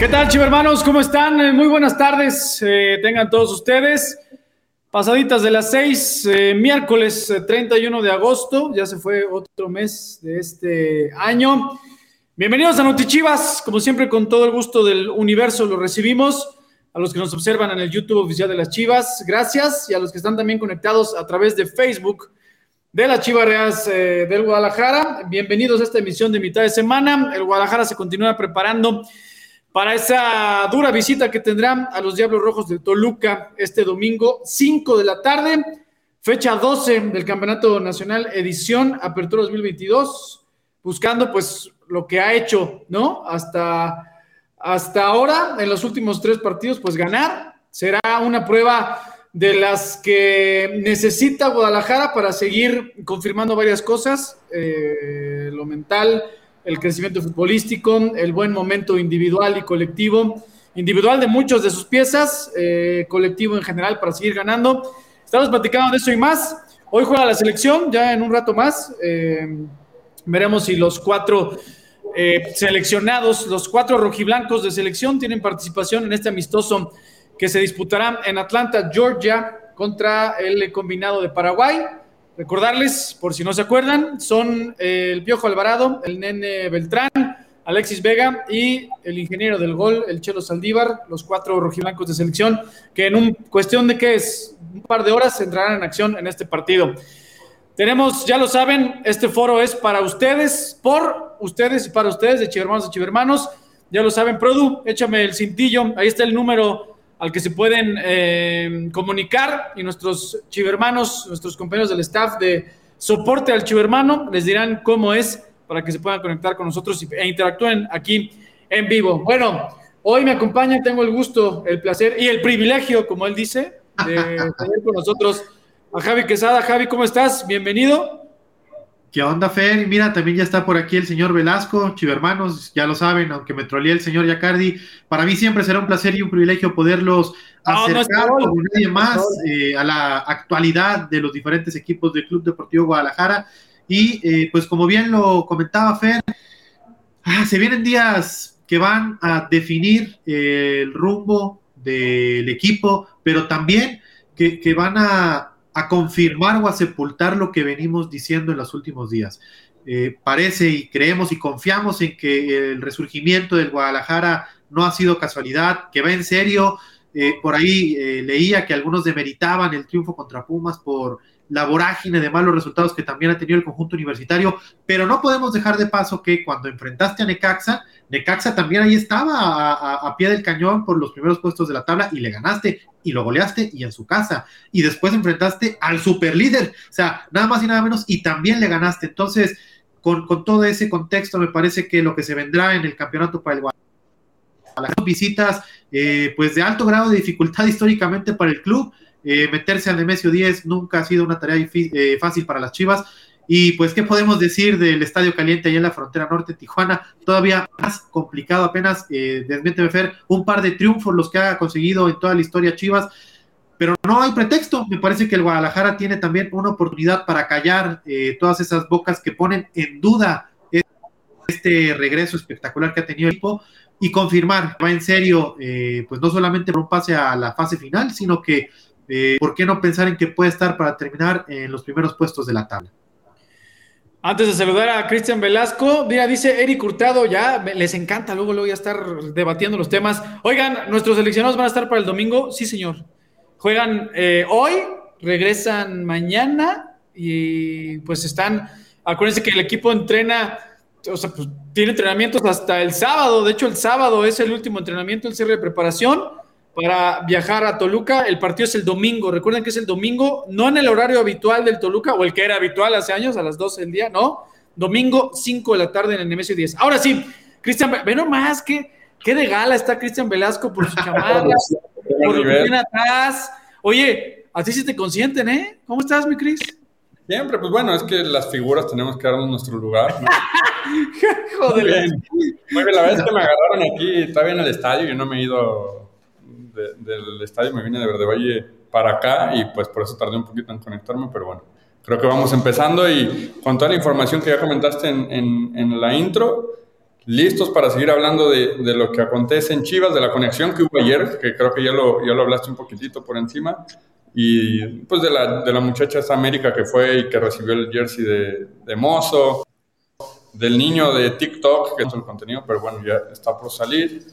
¿Qué tal, chivermanos? ¿Cómo están? Eh, muy buenas tardes. Eh, tengan todos ustedes. Pasaditas de las seis, eh, miércoles 31 de agosto. Ya se fue otro mes de este año. Bienvenidos a Notichivas. Como siempre, con todo el gusto del universo, lo recibimos. A los que nos observan en el YouTube oficial de las Chivas, gracias. Y a los que están también conectados a través de Facebook de las Chivas Reales del Guadalajara. Bienvenidos a esta emisión de mitad de semana. El Guadalajara se continúa preparando para esa dura visita que tendrán a los Diablos Rojos de Toluca este domingo, 5 de la tarde, fecha 12 del Campeonato Nacional Edición Apertura 2022, buscando pues lo que ha hecho, ¿no? Hasta, hasta ahora, en los últimos tres partidos, pues ganar. Será una prueba de las que necesita Guadalajara para seguir confirmando varias cosas, eh, lo mental, el crecimiento futbolístico, el buen momento individual y colectivo, individual de muchos de sus piezas, eh, colectivo en general para seguir ganando. Estamos platicando de eso y más. Hoy juega la selección, ya en un rato más. Eh, veremos si los cuatro eh, seleccionados, los cuatro rojiblancos de selección, tienen participación en este amistoso que se disputará en Atlanta, Georgia, contra el combinado de Paraguay. Recordarles, por si no se acuerdan, son eh, el Piojo Alvarado, el Nene Beltrán, Alexis Vega y el ingeniero del gol, el Chelo Saldívar, los cuatro rojiblancos de selección, que en un cuestión de que es un par de horas entrarán en acción en este partido. Tenemos, ya lo saben, este foro es para ustedes, por ustedes y para ustedes, de Chivermanos y Chivermanos. Ya lo saben, Produ, échame el cintillo, ahí está el número al que se pueden eh, comunicar y nuestros chivermanos, nuestros compañeros del staff de soporte al chivermano les dirán cómo es para que se puedan conectar con nosotros e interactúen aquí en vivo. Bueno, hoy me acompaña, tengo el gusto, el placer y el privilegio, como él dice, de tener con nosotros a Javi Quesada. Javi, ¿cómo estás? Bienvenido. ¿Qué onda, Fer? Mira, también ya está por aquí el señor Velasco, chivermanos, ya lo saben, aunque me trolea el señor Yacardi. Para mí siempre será un placer y un privilegio poderlos acercar como nadie más eh, a la actualidad de los diferentes equipos del Club Deportivo Guadalajara. Y eh, pues como bien lo comentaba Fer, ah, se vienen días que van a definir eh, el rumbo del equipo, pero también que van a a confirmar o a sepultar lo que venimos diciendo en los últimos días. Eh, parece y creemos y confiamos en que el resurgimiento del Guadalajara no ha sido casualidad, que va en serio. Eh, por ahí eh, leía que algunos demeritaban el triunfo contra Pumas por la vorágine de malos resultados que también ha tenido el conjunto universitario, pero no podemos dejar de paso que cuando enfrentaste a Necaxa, Necaxa también ahí estaba a, pie del cañón por los primeros puestos de la tabla y le ganaste y lo goleaste y en su casa. Y después enfrentaste al superlíder, o sea, nada más y nada menos, y también le ganaste. Entonces, con, todo ese contexto, me parece que lo que se vendrá en el campeonato para el Guadalajara, visitas eh, pues de alto grado de dificultad históricamente para el club, eh, meterse al Nemesio 10 nunca ha sido una tarea eh, fácil para las Chivas. Y pues, ¿qué podemos decir del Estadio Caliente allá en la frontera norte Tijuana? Todavía más complicado, apenas, eh, un par de triunfos los que ha conseguido en toda la historia Chivas, pero no hay pretexto. Me parece que el Guadalajara tiene también una oportunidad para callar eh, todas esas bocas que ponen en duda este regreso espectacular que ha tenido el equipo y confirmar, va en serio, pues no solamente por un pase a la fase final, sino que eh, ¿por qué no pensar en que puede estar para terminar en los primeros puestos de la tabla? Antes de saludar a Cristian Velasco, mira, dice Eric Hurtado, ya les encanta, luego, luego ya estar debatiendo los temas. Oigan, nuestros seleccionados van a estar para el domingo, sí, señor. Juegan eh, hoy, regresan mañana y pues están, acuérdense que el equipo entrena, o sea, pues tiene entrenamientos hasta el sábado, de hecho el sábado es el último entrenamiento, el cierre de preparación para viajar a Toluca. El partido es el domingo. Recuerden que es el domingo, no en el horario habitual del Toluca, o el que era habitual hace años, a las 12 del día, no. Domingo, 5 de la tarde en el Nemesio 10. Ahora sí, Cristian, ve nomás, que qué de gala está Cristian Velasco por su chamarra, por lo que viene atrás. Oye, así sí te consienten, ¿eh? ¿Cómo estás, mi Cris? Siempre, pues bueno, es que las figuras tenemos que darnos nuestro lugar. Joder. Muy bien. Muy bien, la verdad es que me agarraron aquí, estaba en el estadio y no me he ido del estadio, me vine de Verde Valle para acá y pues por eso tardé un poquito en conectarme, pero bueno, creo que vamos empezando y con toda la información que ya comentaste en, en, la intro, listos para seguir hablando de, de, lo que acontece en Chivas, de la conexión que hubo ayer, que creo que ya lo, ya lo hablaste un poquitito por encima, y pues de la, de la muchacha esta América que fue y que recibió el jersey de, de Mozo, del niño de TikTok, que es el contenido, pero bueno, ya está por salir,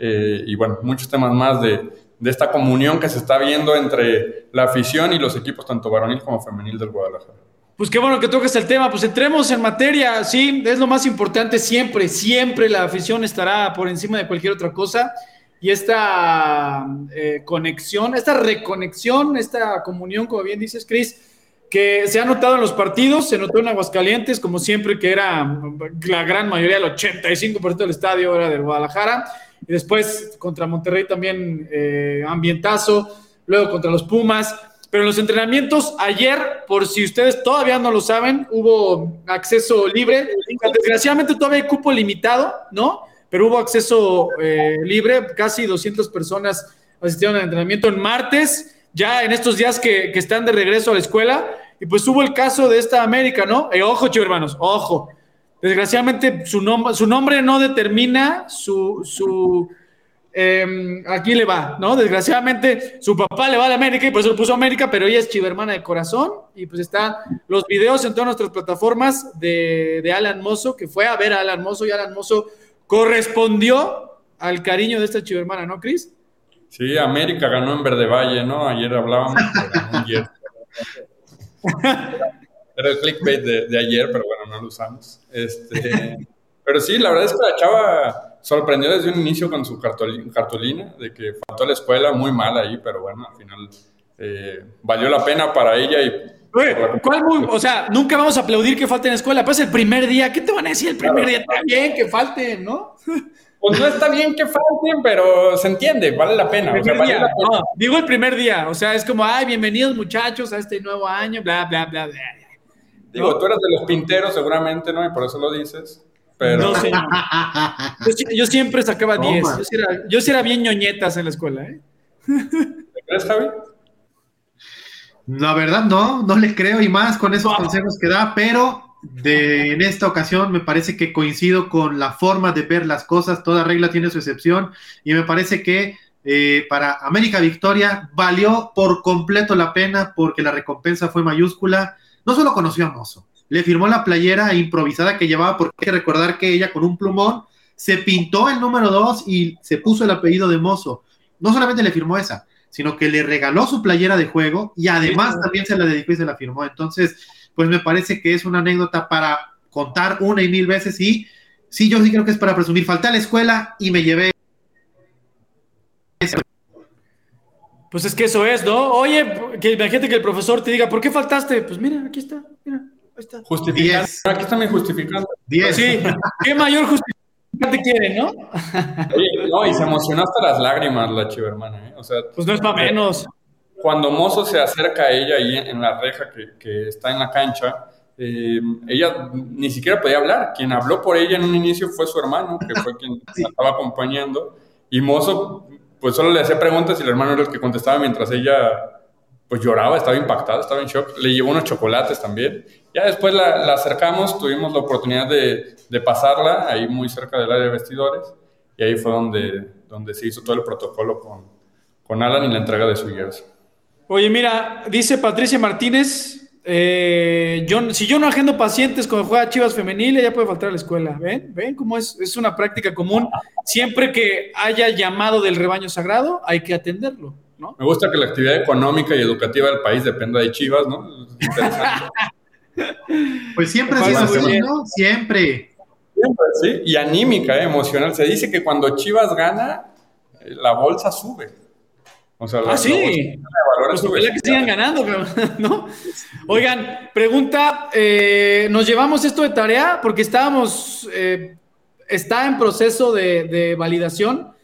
eh, y bueno, muchos temas más de, de esta comunión que se está viendo entre la afición y los equipos, tanto varonil como femenil del Guadalajara. Pues qué bueno que toques el tema, pues entremos en materia, sí, es lo más importante siempre, siempre la afición estará por encima de cualquier otra cosa. Y esta eh, conexión, esta reconexión, esta comunión, como bien dices, Cris, que se ha notado en los partidos, se notó en Aguascalientes, como siempre, que era la gran mayoría, el 85% del estadio era del Guadalajara, y después contra Monterrey también eh, ambientazo, luego contra los Pumas, pero en los entrenamientos ayer, por si ustedes todavía no lo saben, hubo acceso libre. Desgraciadamente todavía hay cupo limitado, ¿no? Pero hubo acceso eh, libre, casi 200 personas asistieron al entrenamiento en martes, ya en estos días que, están de regreso a la escuela. Y pues hubo el caso de esta América, ¿no? Eh, ojo, chicos hermanos, ojo. Desgraciadamente su, nom su nombre no determina su, su eh, aquí le va, ¿no? Desgraciadamente, su papá le va a la América y por eso lo puso América, pero ella es chivermana de corazón y pues están los videos en todas nuestras plataformas de, de, Alan Mozo, que fue a ver a Alan Mozo y Alan Mozo correspondió al cariño de esta chivermana, ¿no, Cris? Sí, América ganó en Verde Valle, ¿no? Ayer hablábamos. Era el clickbait de, de, ayer, pero bueno, no lo usamos. Este, pero sí, la verdad es que la chava sorprendió desde un inicio con su cartulina, de que faltó a la escuela, muy mal ahí, pero bueno, al final eh, valió la pena para ella y... ¿cuál muy, o sea, nunca vamos a aplaudir que falten en la escuela, pues el primer día, ¿qué te van a decir el primer día? Está bien que falten, ¿no? Pues no está bien que falten, pero se entiende, vale la pena. O sea, vale la pena. No, digo el primer día, o sea, es como, ay, bienvenidos muchachos a este nuevo año, bla, bla, bla, bla. Digo, ¿no? tú eres de los pinteros seguramente, ¿no? Y por eso lo dices. Pero... No, señor. Yo, yo, siempre sacaba 10. Yo, sí era, yo sí era bien ñoñetas en la escuela, ¿eh? ¿Te crees, Javi? La verdad, no, no le creo y más con esos no. consejos que da, pero de, en esta ocasión me parece que coincido con la forma de ver las cosas. Toda regla tiene su excepción y me parece que eh, para América Victoria valió por completo la pena porque la recompensa fue mayúscula. No solo conoció a Mozo, le firmó la playera improvisada que llevaba, porque hay que recordar que ella con un plumón se pintó el número 2 y se puso el apellido de Mozo. No solamente le firmó esa, sino que le regaló su playera de juego y además sí. también se la dedicó y se la firmó. Entonces, pues me parece que es una anécdota para contar una y mil veces y sí, yo sí creo que es para presumir. Falté a la escuela y me llevé. Pues es que eso es, ¿no? Oye, que imagínate que el profesor te diga, ¿por qué faltaste? Pues mira, aquí está, mira. Justificando. Aquí están justificando. Diez. Sí, qué mayor justificante quiere, ¿no? Oye, no, y se emocionó hasta las lágrimas la chiva hermana, ¿eh? O sea, pues no es para menos. Cuando Mozo se acerca a ella ahí en la reja que, que está en la cancha, eh, ella ni siquiera podía hablar. Quien habló por ella en un inicio fue su hermano, que fue quien la estaba acompañando. Y Mozo, pues solo le hacía preguntas y el hermano era el que contestaba mientras ella pues lloraba, estaba impactada, estaba en shock. Le llevó unos chocolates también. Ya después la, acercamos, tuvimos la oportunidad de, de, pasarla ahí muy cerca del área de vestidores y ahí fue donde, donde se hizo todo el protocolo con, con Alan y la entrega de su jersey. Oye, mira, dice Patricia Martínez, eh, yo, si yo no agendo pacientes cuando juega Chivas Femenil, ella puede faltar a la escuela. ¿Ven? ¿Ven cómo es? Es una práctica común. Siempre que haya llamado del rebaño sagrado, hay que atenderlo. ¿no? Me gusta que la actividad económica y educativa del país dependa de Chivas, ¿no? pues siempre ha sido así, ¿no? Siempre. Siempre, sí. Y anímica, ¿eh? emocional. Se dice que cuando Chivas gana, la bolsa sube. O sea, la, ah, sí. Pues que sigan ganando, pero, ¿no? Oigan, pregunta, eh, ¿nos llevamos esto de tarea? Porque estábamos, eh, está en proceso de, de validación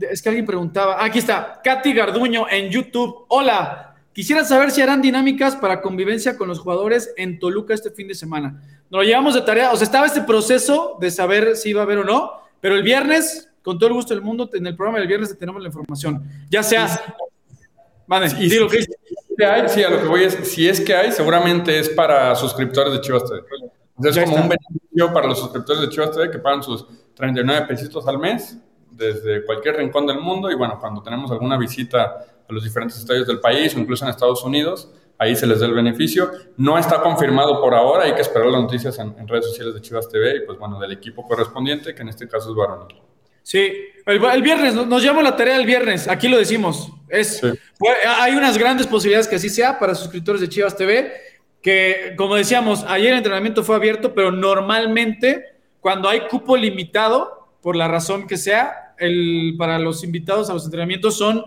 es que alguien preguntaba, aquí está, Katy Garduño en YouTube. Hola, quisiera saber si harán dinámicas para convivencia con los jugadores en Toluca este fin de semana. Nos lo llevamos de tarea, o sea, estaba este proceso de saber si iba a haber o no, pero el viernes, con todo el gusto del mundo, en el programa del viernes tenemos la información. Ya sea... Sí. Vale, y si, que... si hay, sí, a lo que voy es, si es que hay, seguramente es para suscriptores de Chivas TV. Es como un beneficio para los suscriptores de Chivas TV que pagan sus 39 pesitos al mes desde cualquier rincón del mundo y bueno, cuando tenemos alguna visita a los diferentes estadios del país o incluso en Estados Unidos, ahí se les da el beneficio. No está confirmado por ahora, hay que esperar las noticias en, redes sociales de Chivas TV y pues bueno, del equipo correspondiente, que en este caso es varonil. Sí, el, viernes, nos llama la tarea el viernes, aquí lo decimos. Es, hay unas grandes posibilidades que así sea para suscriptores de Chivas TV, que como decíamos, ayer el entrenamiento fue abierto, pero normalmente cuando hay cupo limitado, por la razón que sea, el, para los invitados a los entrenamientos son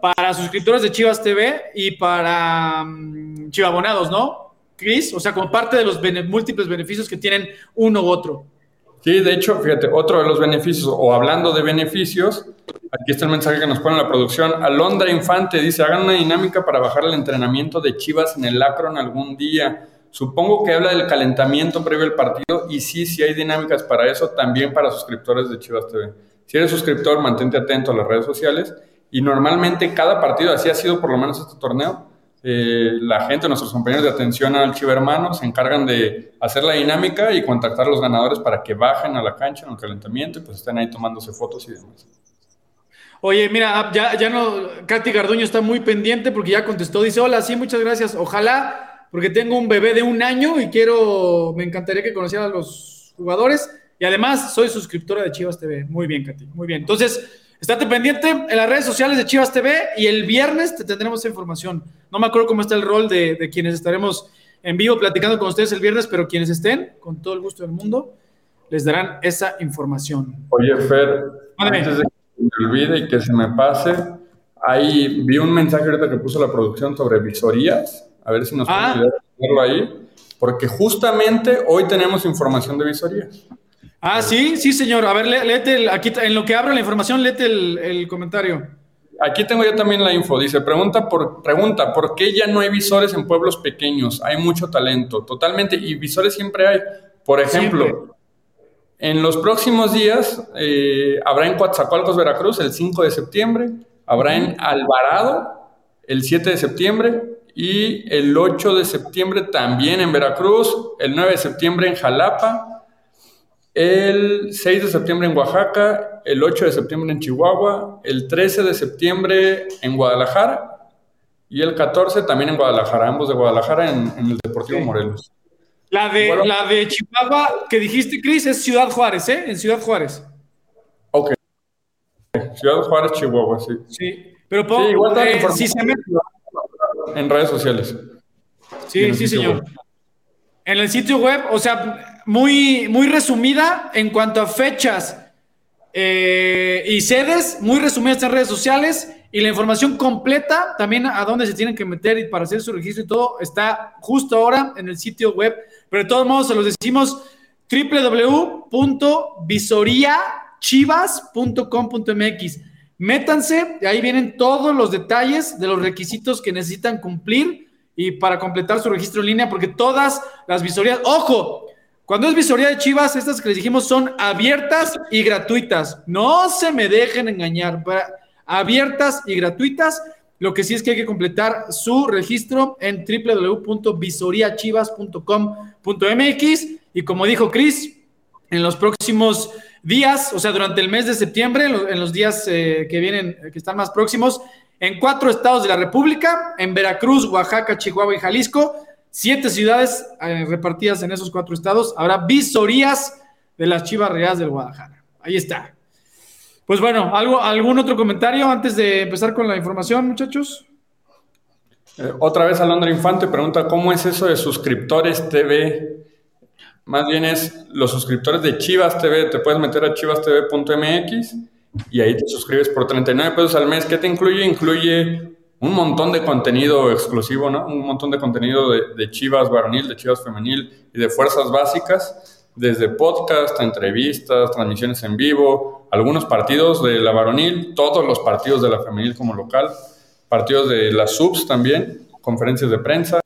para suscriptores de Chivas TV y para um, chivabonados, ¿no? Chris, o sea, como parte de los múltiples beneficios que tienen uno u otro. Sí, de hecho, fíjate, otro de los beneficios, o hablando de beneficios, aquí está el mensaje que nos pone la producción. Alondra Infante dice, hagan una dinámica para bajar el entrenamiento de Chivas en el Acron algún día. Supongo que habla del calentamiento previo al partido y sí, sí hay dinámicas para eso, también para suscriptores de Chivas TV. Si eres suscriptor, mantente atento a las redes sociales y normalmente cada partido, así ha sido por lo menos este torneo, eh, la gente, nuestros compañeros de atención al Chivermano se encargan de hacer la dinámica y contactar a los ganadores para que bajen a la cancha en el calentamiento y pues estén ahí tomándose fotos y demás. Oye, mira, ah, ya, ya no, Katy Garduño está muy pendiente porque ya contestó, dice, hola, sí, muchas gracias, ojalá, porque tengo un bebé de un año y quiero, me encantaría que conociera a los jugadores y además soy suscriptora de Chivas TV. Muy bien, Katy, muy bien. Entonces, Estate pendiente en las redes sociales de Chivas TV y el viernes te tendremos información. No me acuerdo cómo está el rol de, quienes estaremos en vivo platicando con ustedes el viernes, pero quienes estén, con todo el gusto del mundo, les darán esa información. Oye, Fer, antes de que me olvide y que se me pase, ahí vi un mensaje ahorita que puso la producción sobre visorías. A ver si nos ah. puede verlo ahí. Porque justamente hoy tenemos información de visorías. Ah, sí, sí, señor. A ver, léete el, aquí en lo que abro la información, léete el, comentario. Aquí tengo yo también la info. Dice, pregunta por, pregunta, ¿por qué ya no hay visores en pueblos pequeños? Hay mucho talento, totalmente. Y visores siempre hay. Por ejemplo, en los próximos días eh, habrá en Coatzacoalcos, Veracruz, el 5 de septiembre. Habrá en Alvarado, el 7 de septiembre. Y el 8 de septiembre también en Veracruz. El 9 de septiembre en Jalapa el 6 de septiembre en Oaxaca, el 8 de septiembre en Chihuahua, el 13 de septiembre en Guadalajara y el 14 también en Guadalajara, ambos de Guadalajara en, el Deportivo Morelos. La de, la de Chihuahua que dijiste, Cris, es Ciudad Juárez, ¿eh? En Ciudad Juárez. Ok. Ciudad Juárez, Chihuahua, sí. Sí, pero pongo, sí, igual eh, si se En redes sociales. Sí, sí, señor. En el sitio web, o sea, muy, muy resumida en cuanto a fechas eh, y sedes, muy resumidas en redes sociales y la información completa, también a dónde se tienen que meter y para hacer su registro y todo, está justo ahora en el sitio web. Pero de todos modos, se los decimos www.visoriachivas.com.mx. Métanse, y ahí vienen todos los detalles de los requisitos que necesitan cumplir y para completar su registro en línea, porque todas las visorías, ojo, cuando es visoría de Chivas, estas que les dijimos son abiertas y gratuitas. No se me dejen engañar, abiertas y gratuitas. Lo que sí es que hay que completar su registro en www.visoriachivas.com.mx y como dijo Cris, en los próximos días, o sea, durante el mes de septiembre, en los, días eh, que vienen, que están más próximos, en cuatro estados de la República, en Veracruz, Oaxaca, Chihuahua y Jalisco, siete ciudades eh, repartidas en esos cuatro estados. Habrá visorías de las Chivas Reales del Guadalajara. Ahí está. Pues bueno, ¿algo, ¿algún otro comentario antes de empezar con la información, muchachos? Eh, otra vez Alondra Infante pregunta, ¿cómo es eso de suscriptores TV? Más bien es los suscriptores de Chivas TV. Te puedes meter a chivastv.mx y ahí te suscribes por 39 pesos al mes. ¿Qué te incluye? Incluye un montón de contenido exclusivo, ¿no? Un montón de contenido de, Chivas varonil, de Chivas femenil y de fuerzas básicas, desde podcast, entrevistas, transmisiones en vivo, algunos partidos de la varonil, todos los partidos de la femenil como local, partidos de las subs también, conferencias de prensa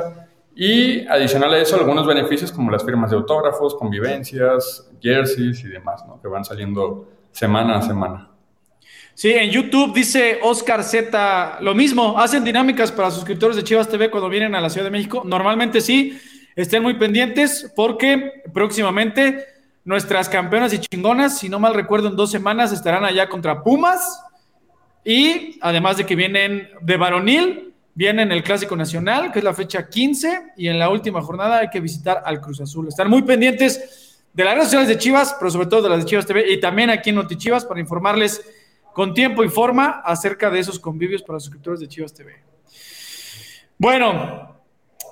y adicional a eso algunos beneficios como las firmas de autógrafos, convivencias, jerseys y demás, ¿no? Que van saliendo semana a semana. Sí, en YouTube dice Oscar Z lo mismo. Hacen dinámicas para suscriptores de Chivas TV cuando vienen a la Ciudad de México. Normalmente sí. Estén muy pendientes porque próximamente nuestras campeonas y chingonas, si no mal recuerdo, en dos semanas estarán allá contra Pumas. Y además de que vienen de varonil, vienen el Clásico Nacional, que es la fecha 15, y en la última jornada hay que visitar al Cruz Azul. Están muy pendientes de las redes sociales de Chivas, pero sobre todo de las de Chivas TV y también aquí en Chivas para informarles con tiempo y forma acerca de esos convivios para suscriptores de Chivas TV. Bueno,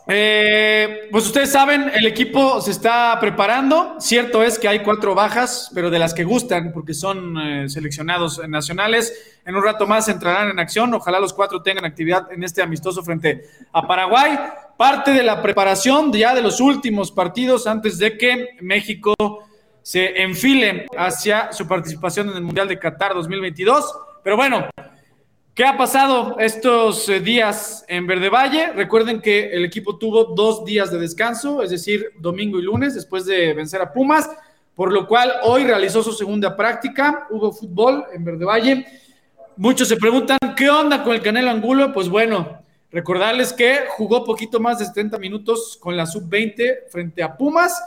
eh, pues ustedes saben, el equipo se está preparando. Cierto es que hay cuatro bajas, pero de las que gustan, porque son eh, seleccionados nacionales. En un rato más entrarán en acción. Ojalá los cuatro tengan actividad en este amistoso frente a Paraguay. Parte de la preparación ya de los últimos partidos antes de que México se enfile hacia su participación en el Mundial de Qatar 2022. Pero bueno, ¿Qué ha pasado estos eh, días en Verde Valle? Recuerden que el equipo tuvo dos días de descanso, es decir, domingo y lunes, después de vencer a Pumas, por lo cual hoy realizó su segunda práctica. Hubo fútbol en Verde Valle. Muchos se preguntan, ¿qué onda con el Canelo Angulo? Pues bueno, recordarles que jugó poquito más de 70 minutos con la sub-20 frente a Pumas.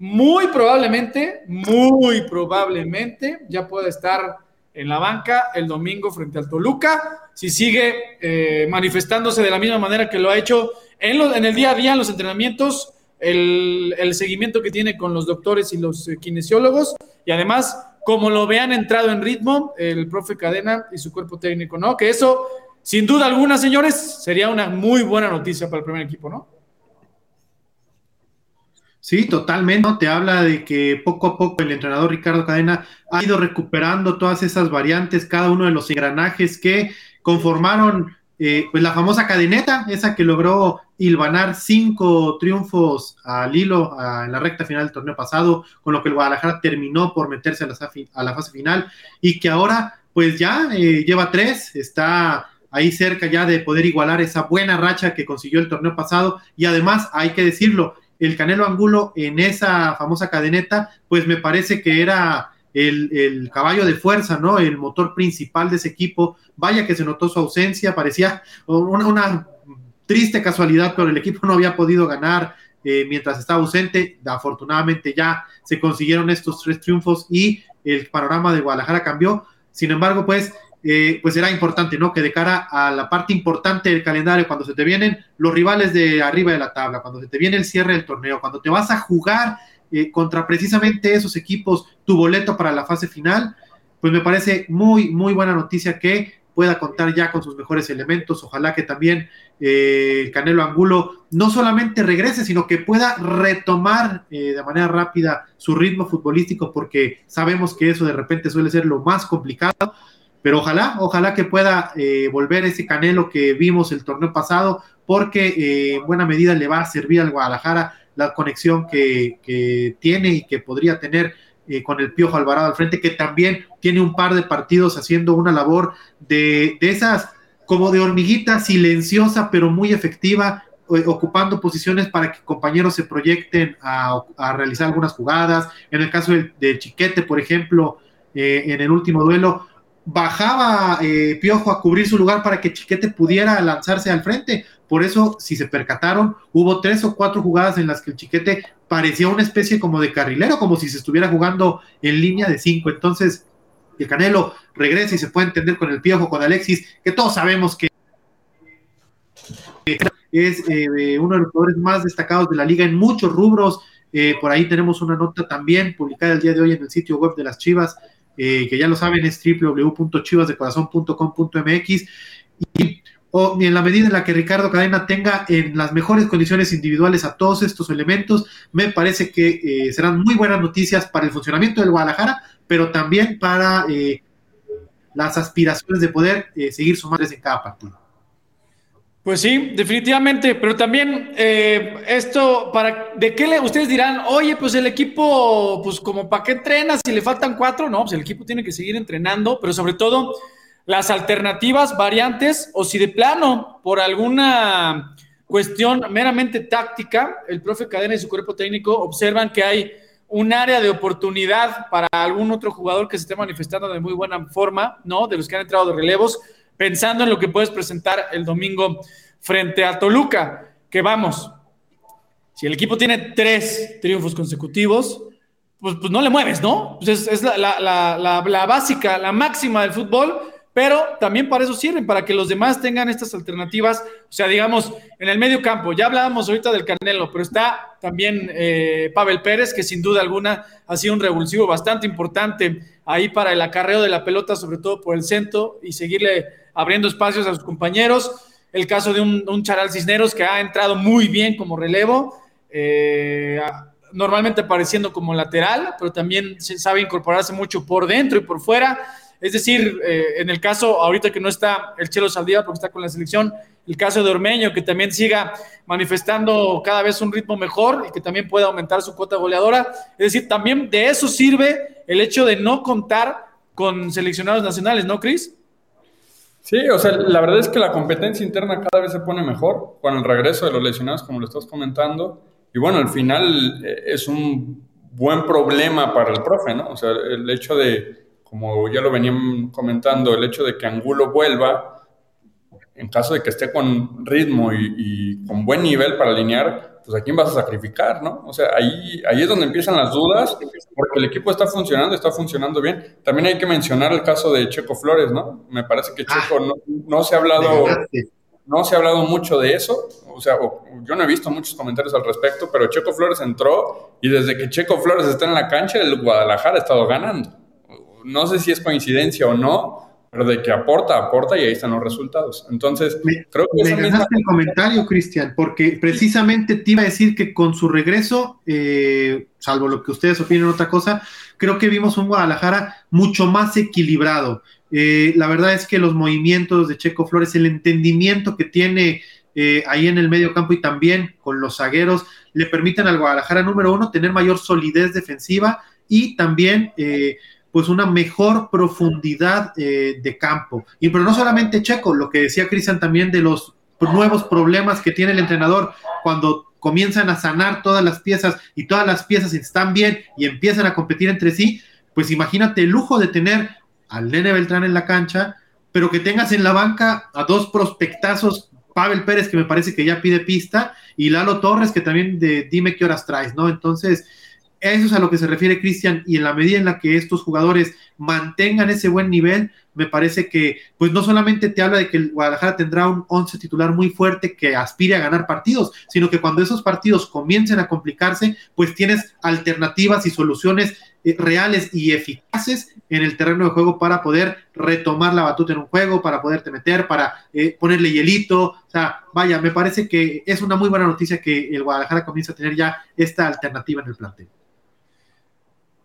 Muy probablemente, muy probablemente ya pueda estar en la banca el domingo frente al Toluca. Si sigue eh, manifestándose de la misma manera que lo ha hecho en, en el día a día, en los entrenamientos, el, seguimiento que tiene con los doctores y los eh, kinesiólogos, y además, como lo vean entrado en ritmo, el profe Cadena y su cuerpo técnico, ¿no? Que eso, sin duda alguna, señores, sería una muy buena noticia para el primer equipo, ¿no? Sí, totalmente. Te habla de que poco a poco el entrenador Ricardo Cadena ha ido recuperando todas esas variantes, cada uno de los engranajes que conformaron eh, pues la famosa cadeneta, esa que logró hilvanar cinco triunfos al hilo en la recta final del torneo pasado, con lo que el Guadalajara terminó por meterse a la, a la fase final y que ahora pues ya eh, lleva tres, está ahí cerca ya de poder igualar esa buena racha que consiguió el torneo pasado y además hay que decirlo, el Canelo Angulo en esa famosa cadeneta, pues me parece que era el, caballo de fuerza, ¿no? El motor principal de ese equipo. Vaya que se notó su ausencia, parecía una, triste casualidad, pero el equipo no había podido ganar eh, mientras estaba ausente. Afortunadamente ya se consiguieron estos tres triunfos y el panorama de Guadalajara cambió. Sin embargo, pues eh, pues era importante, ¿no? Que de cara a la parte importante del calendario, cuando se te vienen los rivales de arriba de la tabla, cuando se te viene el cierre del torneo, cuando te vas a jugar eh, contra precisamente esos equipos tu boleto para la fase final, pues me parece muy, muy buena noticia que pueda contar ya con sus mejores elementos. Ojalá que también eh, el Canelo Angulo no solamente regrese, sino que pueda retomar de manera rápida su ritmo futbolístico, porque sabemos que eso de repente suele ser lo más complicado pero ojalá, ojalá que pueda eh, volver ese Canelo que vimos el torneo pasado, porque eh, en buena medida le va a servir al Guadalajara la conexión que, tiene y que podría tener eh, con el Piojo Alvarado al frente, que también tiene un par de partidos haciendo una labor de, esas como de hormiguita silenciosa, pero muy efectiva, ocupando posiciones para que compañeros se proyecten a, realizar algunas jugadas. En el caso del, Chiquete, por ejemplo, en el último duelo, bajaba eh, Piojo a cubrir su lugar para que Chiquete pudiera lanzarse al frente. Por eso, si se percataron, hubo tres o cuatro jugadas en las que el Chiquete parecía una especie como de carrilero, como si se estuviera jugando en línea de cinco. Entonces, el Canelo regresa y se puede entender con el Piojo, con Alexis, que todos sabemos que es eh, uno de los jugadores más destacados de la liga en muchos rubros. Eh, por ahí tenemos una nota también publicada el día de hoy en el sitio web de las Chivas eh, que ya lo saben es www.chivasdecorazon.com.mx y en la medida en la que Ricardo Cadena tenga en las mejores condiciones individuales a todos estos elementos, me parece que eh, serán muy buenas noticias para el funcionamiento del Guadalajara, pero también para eh, las aspiraciones de poder seguir sumando en cada partido. Pues sí, definitivamente, pero también eh, esto, para, ¿de qué le, ustedes dirán, oye, pues el equipo, pues como para qué entrena si le faltan cuatro? No, pues el equipo tiene que seguir entrenando, pero sobre todo las alternativas, variantes, o si de plano, por alguna cuestión meramente táctica, el profe Cadena y su cuerpo técnico observan que hay un área de oportunidad para algún otro jugador que se esté manifestando de muy buena forma, ¿no? De los que han entrado de relevos pensando en lo que puedes presentar el domingo frente a Toluca, que vamos, si el equipo tiene tres triunfos consecutivos, pues, pues, no le mueves, ¿no? Pues es, la, básica, la máxima del fútbol, pero también para eso sirven, para que los demás tengan estas alternativas. O sea, digamos, en el medio campo, ya hablábamos ahorita del Canelo, pero está también eh, Pavel Pérez, que sin duda alguna ha sido un revulsivo bastante importante ahí para el acarreo de la pelota, sobre todo por el centro, y seguirle abriendo espacios a sus compañeros. El caso de un, Charal Cisneros que ha entrado muy bien como relevo. Eh, normalmente apareciendo como lateral, pero también sabe incorporarse mucho por dentro y por fuera. Es decir, eh, en el caso, ahorita que no está el Chelo Saldía porque está con la selección, el caso de Ormeño, que también siga manifestando cada vez un ritmo mejor y que también pueda aumentar su cuota goleadora. Es decir, también de eso sirve el hecho de no contar con seleccionados nacionales, ¿no, Cris? Sí, o sea, la verdad es que la competencia interna cada vez se pone mejor con el regreso de los lesionados, como lo estás comentando. Y bueno, al final eh, es un buen problema para el profe, ¿no? O sea, el hecho de, como ya lo venían comentando, el hecho de que Angulo vuelva, en caso de que esté con ritmo y, con buen nivel para alinear, pues a quién vas a sacrificar, ¿no? O sea, ahí, ahí es donde empiezan las dudas, porque el equipo está funcionando, está funcionando bien. También hay que mencionar el caso de Checo Flores, ¿no? Me parece que Checo ah. no, no, se ha hablado no se ha hablado mucho de eso, o sea, yo no he visto muchos comentarios al respecto, pero Checo Flores entró y desde que Checo Flores está en la cancha, el Guadalajara ha estado ganando. No sé si es coincidencia o no, pero de que aporta, aporta y ahí están los resultados. Entonces, creo que... Me ganaste el comentario, Cristian, porque precisamente te iba a decir que con su regreso, eh, salvo lo que ustedes opinen otra cosa, creo que vimos un Guadalajara mucho más equilibrado. Eh, la verdad es que los movimientos de Checo Flores, el entendimiento que tiene eh, ahí en el medio campo y también con los zagueros, le permiten al Guadalajara número uno tener mayor solidez defensiva y también eh, pues una mejor profundidad de campo. Y pero no solamente Checo, lo que decía Cristian también de los nuevos problemas que tiene el entrenador cuando comienzan a sanar todas las piezas y todas las piezas están bien y empiezan a competir entre sí, pues imagínate el lujo de tener al Nene Beltrán en la cancha, pero que tengas en la banca a dos prospectazos, Pavel Pérez, que me parece que ya pide pista, y Lalo Torres, que también de dime qué horas traes, ¿no? Entonces, eso es a lo que se refiere Cristian, y en la medida en la que estos jugadores mantengan ese buen nivel, me parece que, pues no solamente te habla de que el Guadalajara tendrá un once titular muy fuerte que aspire a ganar partidos, sino que cuando esos partidos comiencen a complicarse, pues tienes alternativas y soluciones eh, reales y eficaces en el terreno de juego para poder retomar la batuta en un juego, para poderte meter, para eh, ponerle hielito. O sea, vaya, me parece que es una muy buena noticia que el Guadalajara comience a tener ya esta alternativa en el plantel.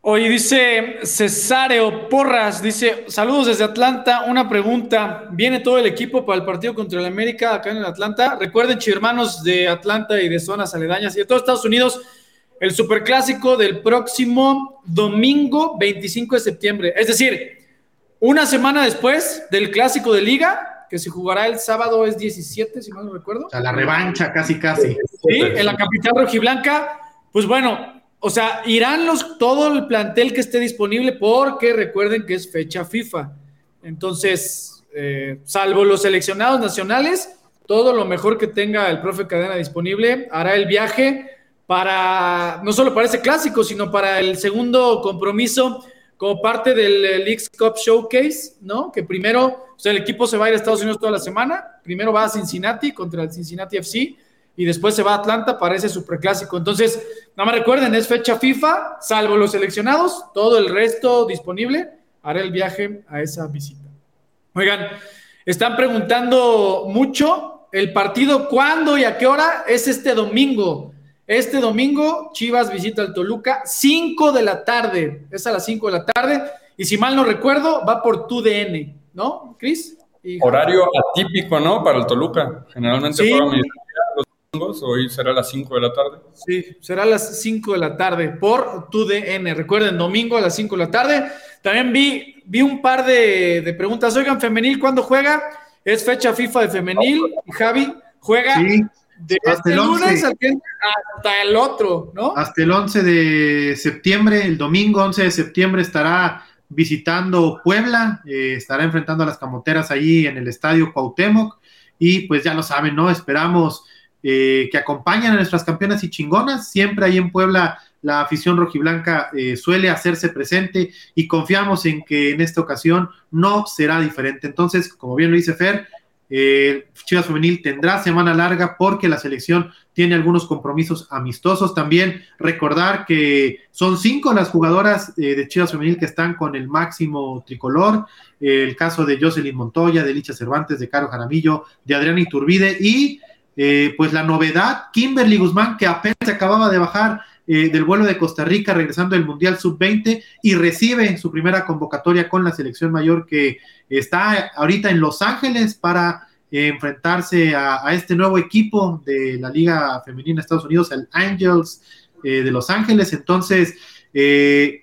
Oye, dice Cesáreo Porras, dice, saludos desde Atlanta, una pregunta, ¿viene todo el equipo para el partido contra el América acá en el Atlanta? Recuerden, hermanos de Atlanta y de zonas aledañas y de todos Estados Unidos, el superclásico del próximo domingo 25 de septiembre. Es decir, una semana después del clásico de liga, que se jugará el sábado, es 17, si mal no recuerdo. O sea, la revancha casi, casi. Sí, en la capital rojiblanca. Pues bueno, o sea, irán los, todo el plantel que esté disponible porque recuerden que es fecha FIFA. Entonces, eh, salvo los seleccionados nacionales, todo lo mejor que tenga el profe Cadena disponible hará el viaje para, no solo para ese clásico, sino para el segundo compromiso como parte del Leagues Cup Showcase, ¿no? Que primero, o sea, el equipo se va a ir a Estados Unidos toda la semana, primero va a Cincinnati contra el Cincinnati FC y después se va a Atlanta para ese superclásico. Entonces, nada más recuerden, es fecha FIFA, salvo los seleccionados, todo el resto disponible, haré el viaje a esa visita. Oigan, están preguntando mucho el partido cuándo y a qué hora es este domingo. Este domingo, Chivas visita al Toluca, 5 de la tarde. Es a las 5 de la tarde. Y si mal no recuerdo, va por tu DN, ¿no, Cris? Horario atípico, ¿no? Para el Toluca. Generalmente sí. los domingos, hoy será a las 5 de la tarde. Sí, será a las 5 de la tarde por tu DN. Recuerden, domingo a las 5 de la tarde. También vi, vi un par de, preguntas. Oigan, femenil, ¿cuándo juega? Es fecha FIFA de femenil. Y Javi juega de hasta el 11, este hasta el otro, ¿no? Hasta el 11 de septiembre, el domingo 11 de septiembre estará visitando Puebla, eh, estará enfrentando a las camoteras ahí en el estadio Cuauhtémoc y pues ya lo saben, ¿no? Esperamos eh, que acompañen a nuestras campeonas y chingonas, siempre ahí en Puebla la afición rojiblanca eh, suele hacerse presente y confiamos en que en esta ocasión no será diferente. Entonces, como bien lo dice Fer, eh, Chivas Femenil tendrá semana larga porque la selección tiene algunos compromisos amistosos. También recordar que son cinco las jugadoras eh, de Chivas Femenil que están con el máximo tricolor. el caso de Jocelyn Montoya, de Licha Cervantes, de Caro Jaramillo, de Adriana Iturbide y eh, pues la novedad, Kimberly Guzmán, que apenas acababa de bajar eh, del vuelo de Costa Rica regresando del Mundial Sub-20 y recibe su primera convocatoria con la selección mayor que está ahorita en Los Ángeles para eh, enfrentarse a, este nuevo equipo de la Liga Femenina de Estados Unidos, el Angels de Los Ángeles. Entonces,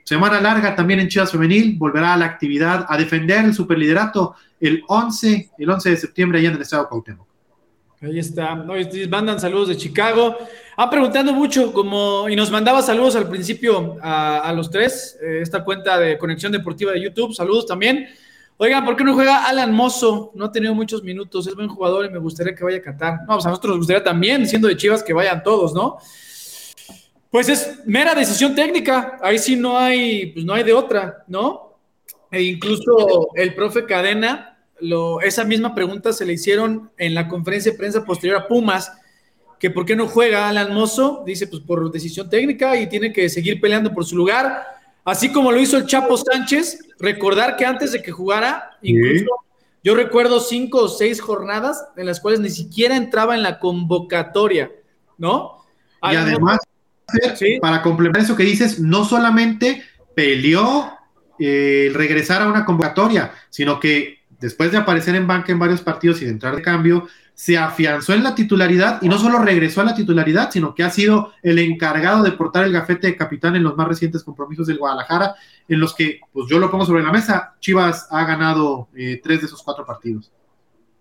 semana larga también en Chivas Femenil, volverá a la actividad, a defender el superliderato el 11, el 11 de septiembre allá en el estado Cuauhtémoc. Ahí está. mandan saludos de Chicago. Han preguntando mucho, como, y nos mandaba saludos al principio a, los tres, eh, esta cuenta de Conexión Deportiva de YouTube. Saludos también. Oigan, ¿por qué no juega Alan Mozo? No ha tenido muchos minutos, es buen jugador y me gustaría que vaya a Qatar. No, pues a nosotros nos gustaría también, siendo de Chivas, que vayan todos, ¿no? Pues es mera decisión técnica. Ahí sí no hay, pues no hay de otra, ¿no? E incluso el profe Cadena esa misma pregunta se le hicieron en la conferencia de prensa posterior a Pumas, que por qué no juega Alan Mozo, dice pues por decisión técnica y tiene que seguir peleando por su lugar, así como lo hizo el Chapo Sánchez, recordar que antes de que jugara, incluso yo recuerdo cinco o seis jornadas en las cuales ni siquiera entraba en la convocatoria, ¿no? Y además, para complementar eso que dices, no solamente peleó eh, el regresar a una convocatoria, sino que después de aparecer en banca en varios partidos y de entrar de cambio, se afianzó en la titularidad y no solo regresó a la titularidad, sino que ha sido el encargado de portar el gafete de capitán en los más recientes compromisos del Guadalajara, en los que, pues yo lo pongo sobre la mesa, Chivas ha ganado eh, tres de esos cuatro partidos.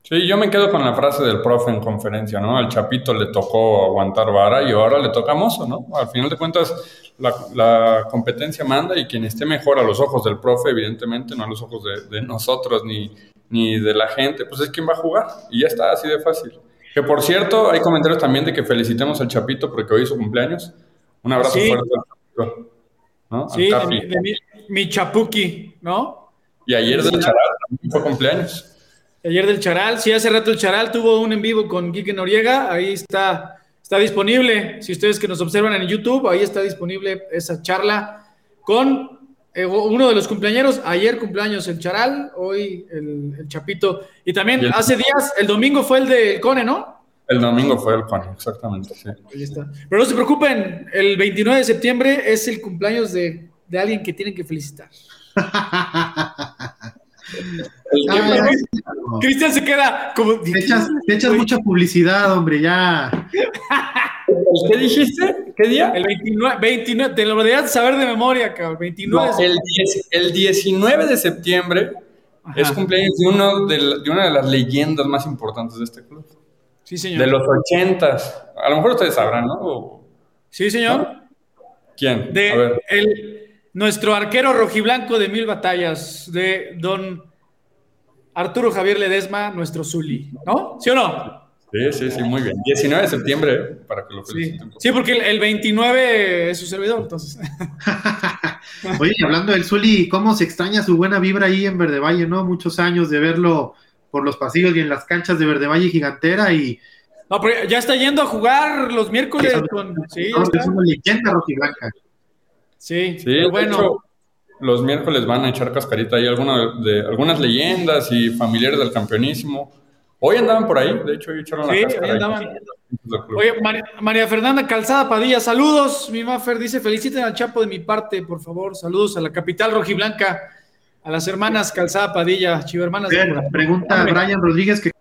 Sí, yo me quedo con la frase del profe en conferencia, ¿no? Al Chapito le tocó aguantar vara y ahora le toca Mozo, ¿no? Al final de cuentas, la, competencia manda y quien esté mejor a los ojos del profe, evidentemente, no a los ojos de, nosotros ni, ni de la gente, pues es quien va a jugar. Y ya está, así de fácil. Que por cierto, hay comentarios también de que felicitemos al Chapito porque hoy es su cumpleaños. Un abrazo fuerte al Chapito. ¿no? Sí, de, mi, Chapuki, ¿no? Y ayer del Charal también fue cumpleaños. Ayer del Charal, sí, hace rato el Charal tuvo un en vivo con Quique Noriega, ahí está Está disponible, si ustedes que nos observan en YouTube, ahí está disponible esa charla con eh, uno de los cumpleaños, ayer cumpleaños el Charal, hoy el, Chapito, y también hace días, el domingo fue el del Cone, ¿no? El domingo fue el Cone, exactamente, sí. Ahí está. Pero no se preocupen, el 29 de septiembre es el cumpleaños de, de alguien que tienen que felicitar. Cristian se queda como. Te echas, mucha publicidad, hombre, ya. ¿Qué dijiste? ¿Qué día? El 29, 29 te lo deberías saber de memoria, cabrón. 29 el, el, 19 de septiembre es cumpleaños de, uno de, una de las leyendas más importantes de este club. Sí, señor. De los 80 A lo mejor ustedes sabrán, ¿no? Sí, señor. ¿Quién? De El, nuestro arquero rojiblanco de mil batallas, de don Arturo Javier Ledesma, nuestro Zuli, ¿no? ¿Sí o no? Sí, sí, sí, muy bien. 19 de septiembre, ¿eh? para que lo feliciten. Sí, porque el, 29 es su servidor, entonces. Oye, hablando del Zuli, ¿cómo se extraña su buena vibra ahí en Verde Valle, no? Muchos años de verlo por los pasillos y en las canchas de Verde Valle Gigantera y... No, pero ya está yendo a jugar los miércoles con... Sí, es una leyenda rojiblanca. Sí, sí bueno los miércoles van a echar cascarita ahí alguna de, algunas leyendas y familiares del campeonísimo. Hoy andaban por ahí, de hecho, hoy echaron la sí, andaban. Oye, María, Fernanda Calzada Padilla, saludos. Mi Mafer dice: feliciten al Chapo de mi parte, por favor. Saludos a la capital rojiblanca, a las hermanas Calzada Padilla, chivo hermanas. pregunta Brian Rodríguez que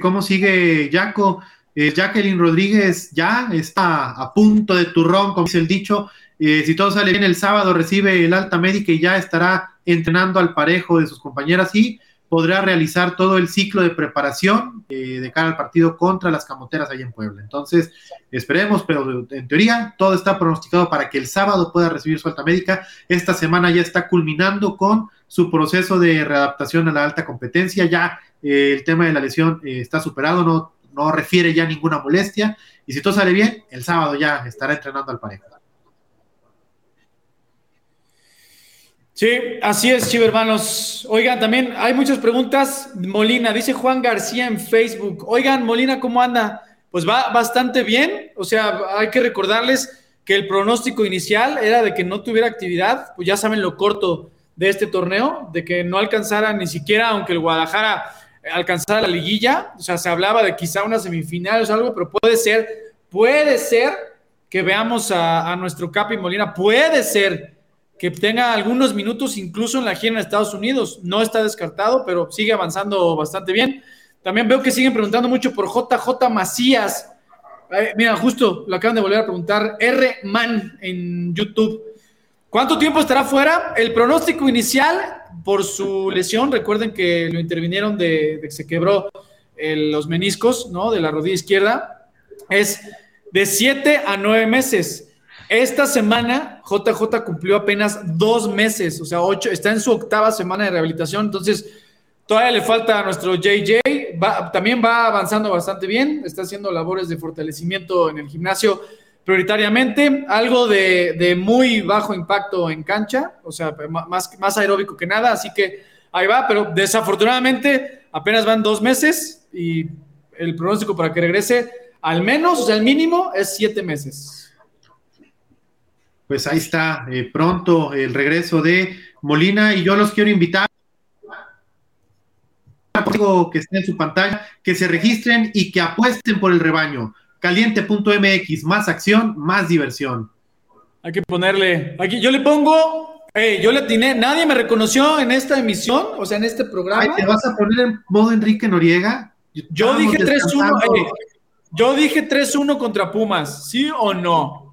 cómo sigue Jaco. Eh, Jacqueline Rodríguez ya está a punto de turrón, como dice el dicho. Eh, si todo sale bien el sábado, recibe el alta médica y ya estará entrenando al parejo de sus compañeras y podrá realizar todo el ciclo de preparación eh, de cara al partido contra las camoteras ahí en Puebla. Entonces, esperemos, pero en teoría todo está pronosticado para que el sábado pueda recibir su alta médica. Esta semana ya está culminando con su proceso de readaptación a la alta competencia. Ya eh, el tema de la lesión está superado, no, no refiere ya ninguna molestia. Y si todo sale bien, el sábado ya estará entrenando al parejo. Sí, así es, chivo hermanos. Oigan, también hay muchas preguntas. Molina, dice Juan García en Facebook. Oigan, Molina, ¿cómo anda? Pues va bastante bien. O sea, hay que recordarles que el pronóstico inicial era de que no tuviera actividad. Pues ya saben lo corto de este torneo, de que no alcanzara ni siquiera, aunque el Guadalajara alcanzara la liguilla. O sea, se hablaba de quizá una semifinal o algo, pero puede ser, puede ser que veamos a, a nuestro Capi Molina. Puede ser que tenga algunos minutos incluso en la gira en Estados Unidos. No está descartado, pero sigue avanzando bastante bien. También veo que siguen preguntando mucho por JJ Macías. mira, justo lo acaban de volver a preguntar. R Man en YouTube. ¿Cuánto tiempo estará fuera? El pronóstico inicial por su lesión, recuerden que lo intervinieron de, que se quebró los meniscos, ¿no? De la rodilla izquierda, es de 7 a 9 meses. Esta semana JJ cumplió apenas dos meses, o sea, ocho, está en su octava semana de rehabilitación, entonces todavía le falta a nuestro JJ, también va avanzando bastante bien, está haciendo labores de fortalecimiento en el gimnasio prioritariamente, algo de, muy bajo impacto en cancha, o sea, más, más aeróbico que nada, así que ahí va, pero desafortunadamente apenas van dos meses y el pronóstico para que regrese al menos, o sea, el mínimo es siete meses pues ahí está eh, pronto el regreso de Molina y yo los quiero invitar que esté en su pantalla, que se registren y que apuesten por el rebaño. Caliente.mx, más acción, más diversión. Hay que ponerle, aquí yo le pongo, yo le atiné, nadie me reconoció en esta emisión, o sea, en este programa. Ay, ¿te vas a poner en modo Enrique Noriega? Yo dije 3-1, yo dije 3-1 contra Pumas, ¿sí o no?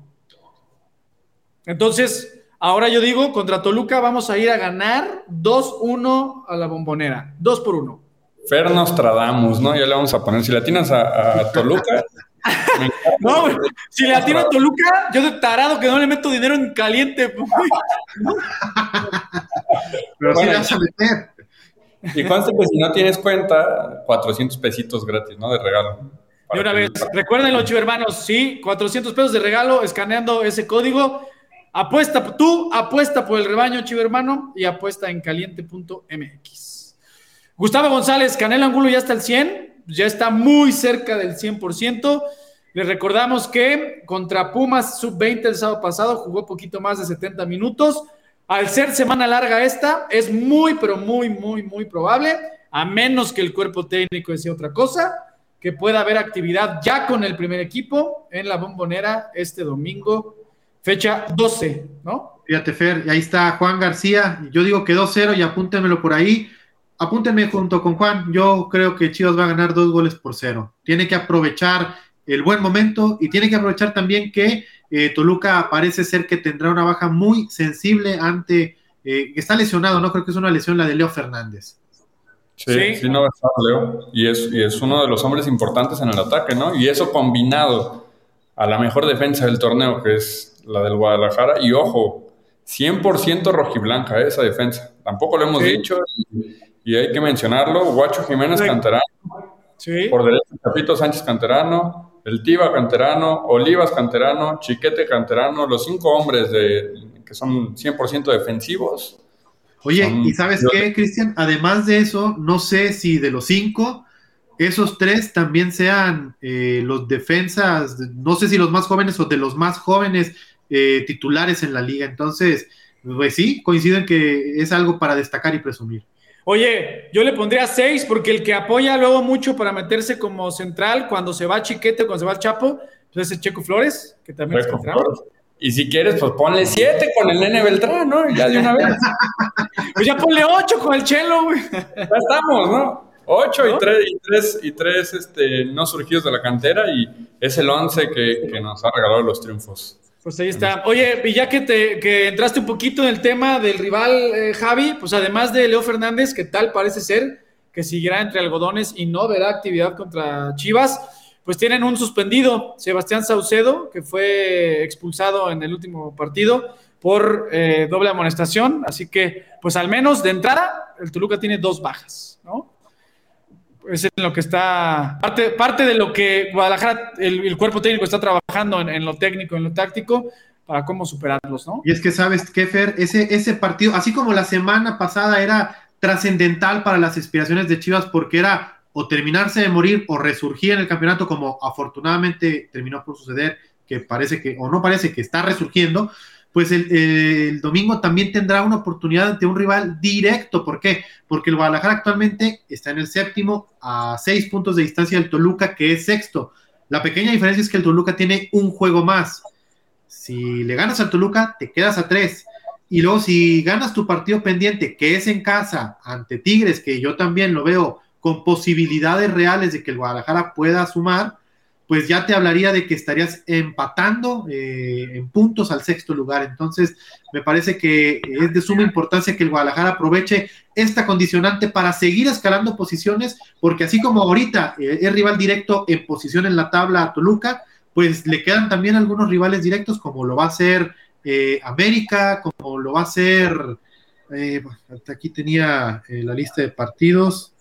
Entonces, ahora yo digo, contra Toluca vamos a ir a ganar 2-1 a la bombonera, 2 por 1. Fer Nostradamus, ¿no? Ya le vamos a poner, si le atinas a, Toluca. no, si le atino a Toluca, yo de tarado que no le meto dinero en caliente. Pero sí vas a meter. Y conste que si no tienes cuenta, 400 pesitos gratis, ¿no? De regalo. Y una vez, recuerden ocho hermanos, sí, 400 pesos de regalo, escaneando ese código Apuesta, tú apuesta por el rebaño, chivo hermano, y apuesta en caliente.mx. Gustavo González, Canelo Angulo ya está al 100, ya está muy cerca del 100%. Les recordamos que contra Pumas sub-20 el sábado pasado jugó poquito más de 70 minutos. Al ser semana larga esta, es muy, pero muy, muy, muy probable, a menos que el cuerpo técnico decía otra cosa, que pueda haber actividad ya con el primer equipo en la bombonera este domingo fecha 12, ¿no? Fíjate, Fer, ahí está Juan García. Yo digo que 2-0 y apúntenmelo por ahí. Apúntenme junto con Juan. Yo creo que Chivas va a ganar dos goles por cero. Tiene que aprovechar el buen momento y tiene que aprovechar también que eh, Toluca parece ser que tendrá una baja muy sensible ante. Eh, está lesionado, ¿no? Creo que es una lesión la de Leo Fernández. Sí, sí, no va a estar Leo. Y es, y es uno de los hombres importantes en el ataque, ¿no? Y eso combinado a la mejor defensa del torneo, que es la del Guadalajara. Y ojo, 100% rojiblanca esa defensa. Tampoco lo hemos dicho y, hay que mencionarlo. Guacho Jiménez Canterano. Por derecho, Capito Sánchez Canterano, el Tiba Canterano, Olivas Canterano, Chiquete Canterano, los cinco hombres de, que son 100% defensivos. Oye, ¿y sabes qué, Cristian? Además de eso, no sé si de los cinco, esos tres también sean eh, los defensas, no sé si los más jóvenes o de los más jóvenes eh, titulares en la liga. Entonces, pues sí, coincido en que es algo para destacar y presumir. Oye, yo le pondría seis porque el que apoya luego mucho para meterse como central cuando se va Chiquete, cuando se va el Chapo, pues es Checo Flores, que también es central. Y si quieres, pues ponle siete con el nene Beltrán, ¿no? Ya de una vez. pues ya ponle ocho con el Chelo, güey. Ya estamos, ¿no? Ocho y tres, y tres, y tres este, no surgidos de la cantera y es el once que, que nos ha regalado los triunfos. Pues ahí está. Oye, y ya que, te, que entraste un poquito en el tema del rival eh, Javi, pues además de Leo Fernández, que tal parece ser que seguirá entre algodones y no verá actividad contra Chivas, pues tienen un suspendido, Sebastián Saucedo, que fue expulsado en el último partido por eh, doble amonestación, así que pues al menos de entrada el Toluca tiene dos bajas, ¿no? Es en lo que está, parte, parte de lo que Guadalajara, el, cuerpo técnico está trabajando en, lo técnico, en lo táctico, para cómo superarlos, ¿no? Y es que sabes, Kefer, ese, ese partido, así como la semana pasada era trascendental para las aspiraciones de Chivas porque era o terminarse de morir o resurgir en el campeonato como afortunadamente terminó por suceder, que parece que, o no parece que está resurgiendo, pues el, domingo también tendrá una oportunidad ante un rival directo. ¿Por qué? Porque el Guadalajara actualmente está en el séptimo a seis puntos de distancia del Toluca, que es sexto. La pequeña diferencia es que el Toluca tiene un juego más. Si le ganas al Toluca, te quedas a tres. Y luego, si ganas tu partido pendiente, que es en casa, ante Tigres, que yo también lo veo con posibilidades reales de que el Guadalajara pueda sumar, pues ya te hablaría de que estarías empatando eh, en puntos al sexto lugar. Entonces, me parece que es de suma importancia que el Guadalajara aproveche esta condicionante para seguir escalando posiciones, porque así como ahorita eh, es rival directo en posición en la tabla a Toluca, pues le quedan también algunos rivales directos, como lo va a ser eh, América, como lo va a ser, aquí tenía la lista de partidos.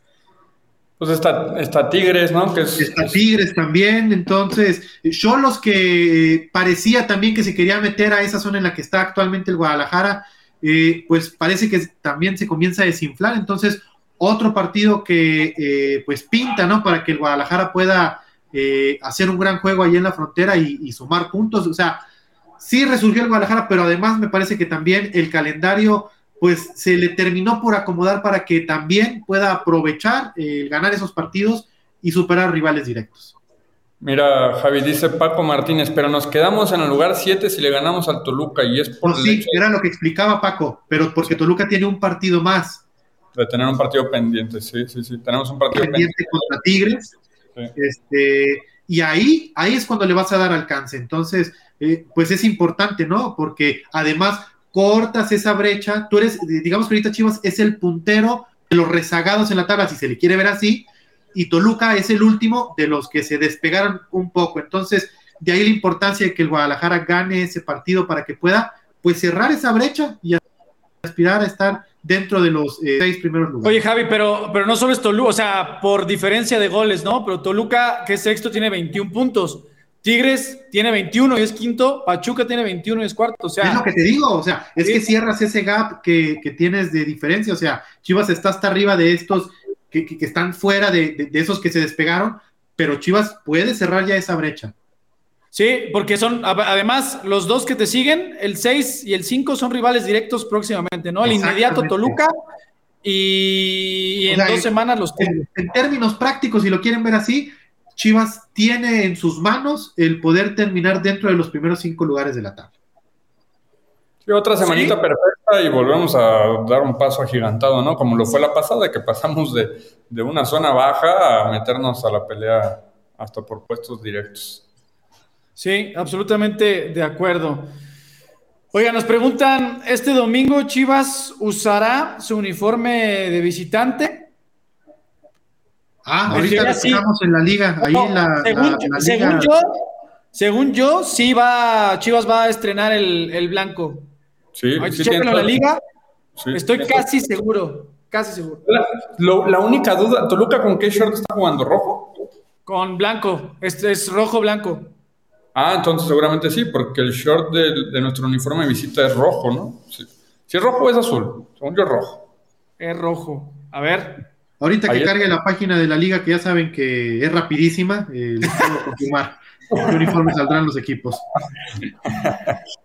Pues está, Tigres, ¿no? Que está Tigres también, entonces, yo los que parecía también que se quería meter a esa zona en la que está actualmente el Guadalajara, eh, pues parece que también se comienza a desinflar, entonces otro partido que eh, pues pinta, ¿no? Para que el Guadalajara pueda eh, hacer un gran juego ahí en la frontera y, y sumar puntos, o sea, sí resurgió el Guadalajara, pero además me parece que también el calendario pues se le terminó por acomodar para que también pueda aprovechar el ganar esos partidos y superar rivales directos. Mira, Javi, dice Paco Martínez, pero nos quedamos en el lugar 7 si le ganamos al Toluca y es por... sí, era lo que explicaba Paco, pero porque Toluca tiene un partido más. De tener un partido pendiente, sí, sí, sí, tenemos un partido pendiente. contra Tigres. Este, y ahí, ahí es cuando le vas a dar alcance. Entonces, eh, pues es importante, ¿no? Porque además cortas esa brecha, tú eres, digamos que ahorita Chivas es el puntero de los rezagados en la tabla, si se le quiere ver así, y Toluca es el último de los que se despegaron un poco. Entonces, de ahí la importancia de que el Guadalajara gane ese partido para que pueda, pues, cerrar esa brecha y aspirar a estar dentro de los eh, seis primeros lugares. Oye, Javi, pero, pero no solo es Toluca, o sea, por diferencia de goles, ¿no? Pero Toluca, que es sexto, tiene 21 puntos. Tigres tiene 21 y es quinto, Pachuca tiene 21 y es cuarto. O sea, es lo que te digo, o sea, es que cierras ese gap que, tienes de diferencia. O sea, Chivas está hasta arriba de estos que, están fuera de, esos que se despegaron, pero Chivas puede cerrar ya esa brecha. Sí, porque son, además, los dos que te siguen, el 6 y el 5 son rivales directos próximamente, ¿no? El inmediato Toluca y, en dos semanas los en, en términos prácticos, si lo quieren ver así, Chivas tiene en sus manos el poder terminar dentro de los primeros cinco lugares de la tabla. Otra semanita perfecta y volvemos a dar un paso agigantado, ¿no? Como lo fue la pasada, que pasamos de, una zona baja a meternos a la pelea hasta por puestos directos. Sí, absolutamente de acuerdo. Oiga, nos preguntan, ¿este domingo Chivas usará su uniforme de visitante? Ah, ahorita estamos en la liga, ahí en la, según, yo, según yo, sí va, Chivas va a estrenar el, blanco. Sí, sí en la liga. Estoy casi seguro, casi seguro. La, única duda, ¿Toluca con qué short está jugando? ¿Rojo? Con blanco, este es rojo-blanco. Ah, entonces seguramente sí, porque el short de, nuestro uniforme de visita es rojo, ¿no? Si es rojo o es azul, según yo es rojo. Es rojo. A ver, Ahorita que cargue la página de la liga, que ya saben que es rapidísima, eh, les puedo confirmar qué uniformes saldrán los equipos.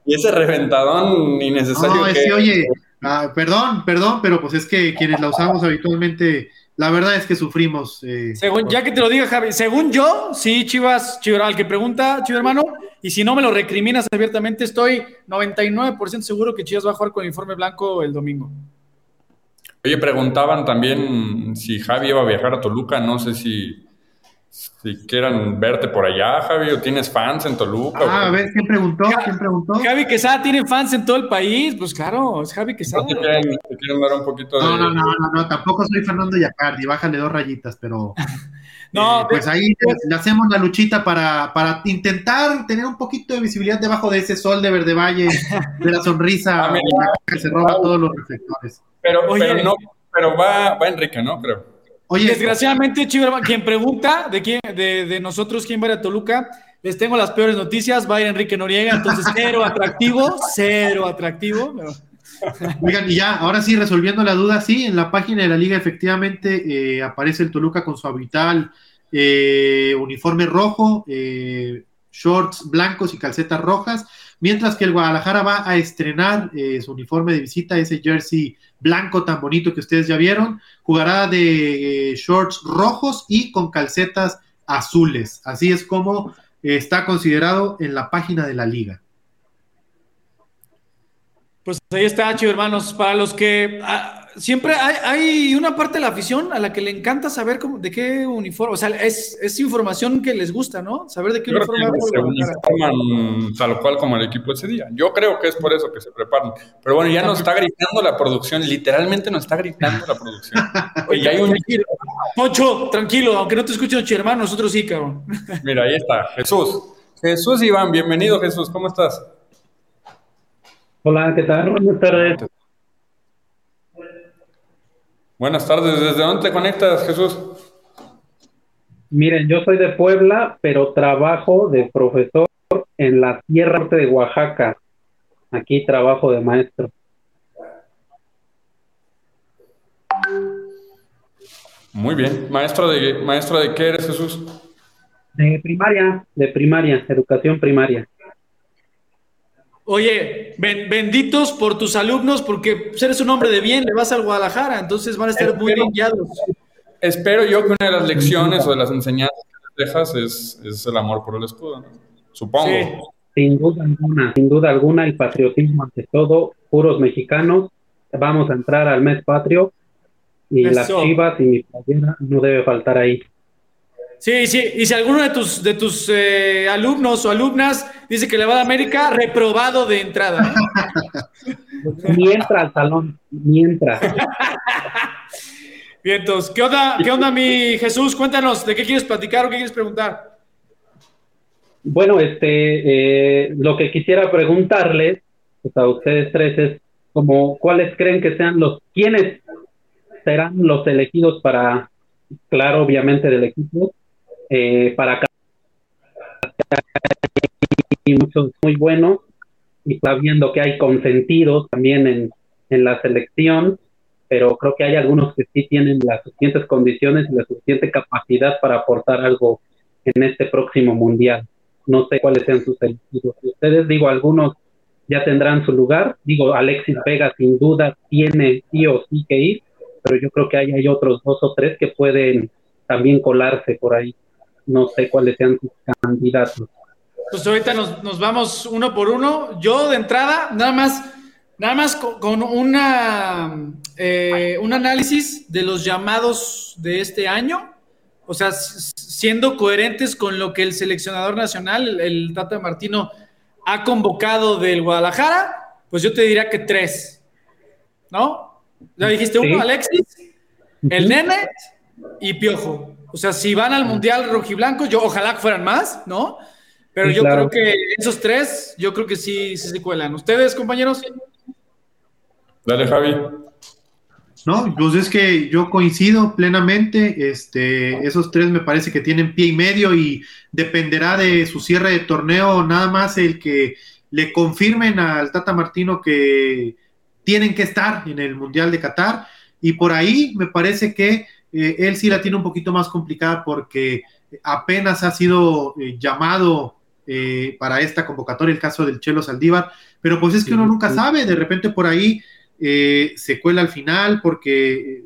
y ese reventadón innecesario. No, es que, oye, ah, perdón, perdón, pero pues es que quienes la usamos habitualmente, la verdad es que sufrimos. Eh, según, ya que te lo diga, Javi, según yo, sí, Chivas, Chivas, que pregunta, Chivas hermano, y si no me lo recriminas abiertamente, estoy 99% seguro que Chivas va a jugar con el uniforme blanco el domingo. Oye, preguntaban también si Javi iba a viajar a Toluca, no sé si, si quieran verte por allá, Javi, o tienes fans en Toluca. Ah, a ver, ¿quién preguntó? ¿Quién preguntó? Javi Quesada tiene fans en todo el país, pues claro, es Javi Quesada. te quieren, dar un poquito de... No, no, no, no, no, tampoco soy Fernando Yacardi, bájale dos rayitas, pero... no, eh, pues ahí le hacemos la luchita para, para intentar tener un poquito de visibilidad debajo de ese sol de Verde Valle, de la sonrisa ah, que se roba todos los reflectores. Pero, pero, no, pero va, va Enrique, ¿no? Creo. Oye, desgraciadamente, Chiverman, quien pregunta de quién, de, de, nosotros quién va a Toluca, les tengo las peores noticias, va a ir Enrique Noriega, entonces cero atractivo, cero atractivo. Oigan, y ya, ahora sí, resolviendo la duda, sí, en la página de la liga efectivamente eh, aparece el Toluca con su habitual eh, uniforme rojo, eh, shorts blancos y calcetas rojas, mientras que el Guadalajara va a estrenar su uniforme de visita, ese jersey blanco tan bonito que ustedes ya vieron, jugará de shorts rojos y con calcetas azules. Así es como está considerado en la página de la liga. Pues ahí está, chivo hermanos. Para los que ah, siempre hay, una parte de la afición a la que le encanta saber cómo, de qué uniforme, o sea, es, información que les gusta, ¿no? Saber de qué uniforme se uniforman tal cual como el equipo ese día. Yo creo que es por eso que se preparan. Pero bueno, ya nos está gritando la producción, literalmente nos está gritando la producción. Oye, hay un... tranquilo, Pocho, tranquilo, aunque no te escuchen, chivo hermano, nosotros sí, cabrón. Mira, ahí está, Jesús. Jesús Iván, bienvenido Jesús, ¿cómo estás? Hola, ¿qué tal? Buenas tardes. Buenas tardes, ¿desde dónde te conectas, Jesús? Miren, yo soy de Puebla, pero trabajo de profesor en la Sierra Norte de Oaxaca. Aquí trabajo de maestro. Muy bien. ¿Maestro de, maestro de qué eres, Jesús? De primaria, de primaria, educación primaria. Oye, benditos por tus alumnos, porque eres un hombre de bien, le vas al Guadalajara, entonces van a estar muy bien guiados. Espero yo que una de las lecciones o de las enseñanzas que dejas es, el amor por el escudo, ¿no? Supongo. Sin duda alguna, sin duda alguna, el patriotismo ante todo, puros mexicanos, vamos a entrar al mes patrio y las chivas y mi playera no debe faltar ahí. Sí, sí, y si alguno de tus, de tus eh, alumnos o alumnas dice que le va a América, reprobado de entrada. Mientras al salón, mientras. Bien, entonces, ¿qué onda, ¿qué onda, mi Jesús? Cuéntanos, ¿de qué quieres platicar o qué quieres preguntar? Bueno, este, eh, lo que quisiera preguntarles pues, a ustedes tres es como, ¿cuáles creen que sean los, quiénes serán los elegidos para, claro, obviamente del equipo, eh, para y muchos muy buenos y está viendo que hay consentidos también en, en la selección, pero creo que hay algunos que sí tienen las suficientes condiciones y la suficiente capacidad para aportar algo en este próximo mundial. No sé cuáles sean sus elegidos. Ustedes, digo, algunos ya tendrán su lugar. Digo, Alexis Vega sin duda tiene sí o sí que ir, pero yo creo que hay, hay otros dos o tres que pueden también colarse por ahí no sé cuáles sean sus candidatos. Pues ahorita nos, vamos uno por uno. Yo de entrada, nada más, nada más con, una, eh, un análisis de los llamados de este año, o sea, siendo coherentes con lo que el seleccionador nacional, el, Tata Martino, ha convocado del Guadalajara, pues yo te diría que tres, ¿no? Ya dijiste uno, Alexis, el Nene y Piojo. O sea, si van al Mundial rojiblanco, yo ojalá que fueran más, ¿no? Pero yo creo que esos tres, yo creo que sí, sí se cuelan. ¿Ustedes, compañeros? Dale, Javi. No, pues es que yo coincido plenamente. Este, esos tres me parece que tienen pie y medio y dependerá de su cierre de torneo, nada más el que le confirmen al Tata Martino que tienen que estar en el Mundial de Qatar. Y por ahí me parece que eh, él sí la tiene un poquito más complicada porque apenas ha sido eh, llamado eh, para esta convocatoria el caso del Chelo Saldívar, pero pues es que uno nunca sabe, de repente por ahí se cuela al final porque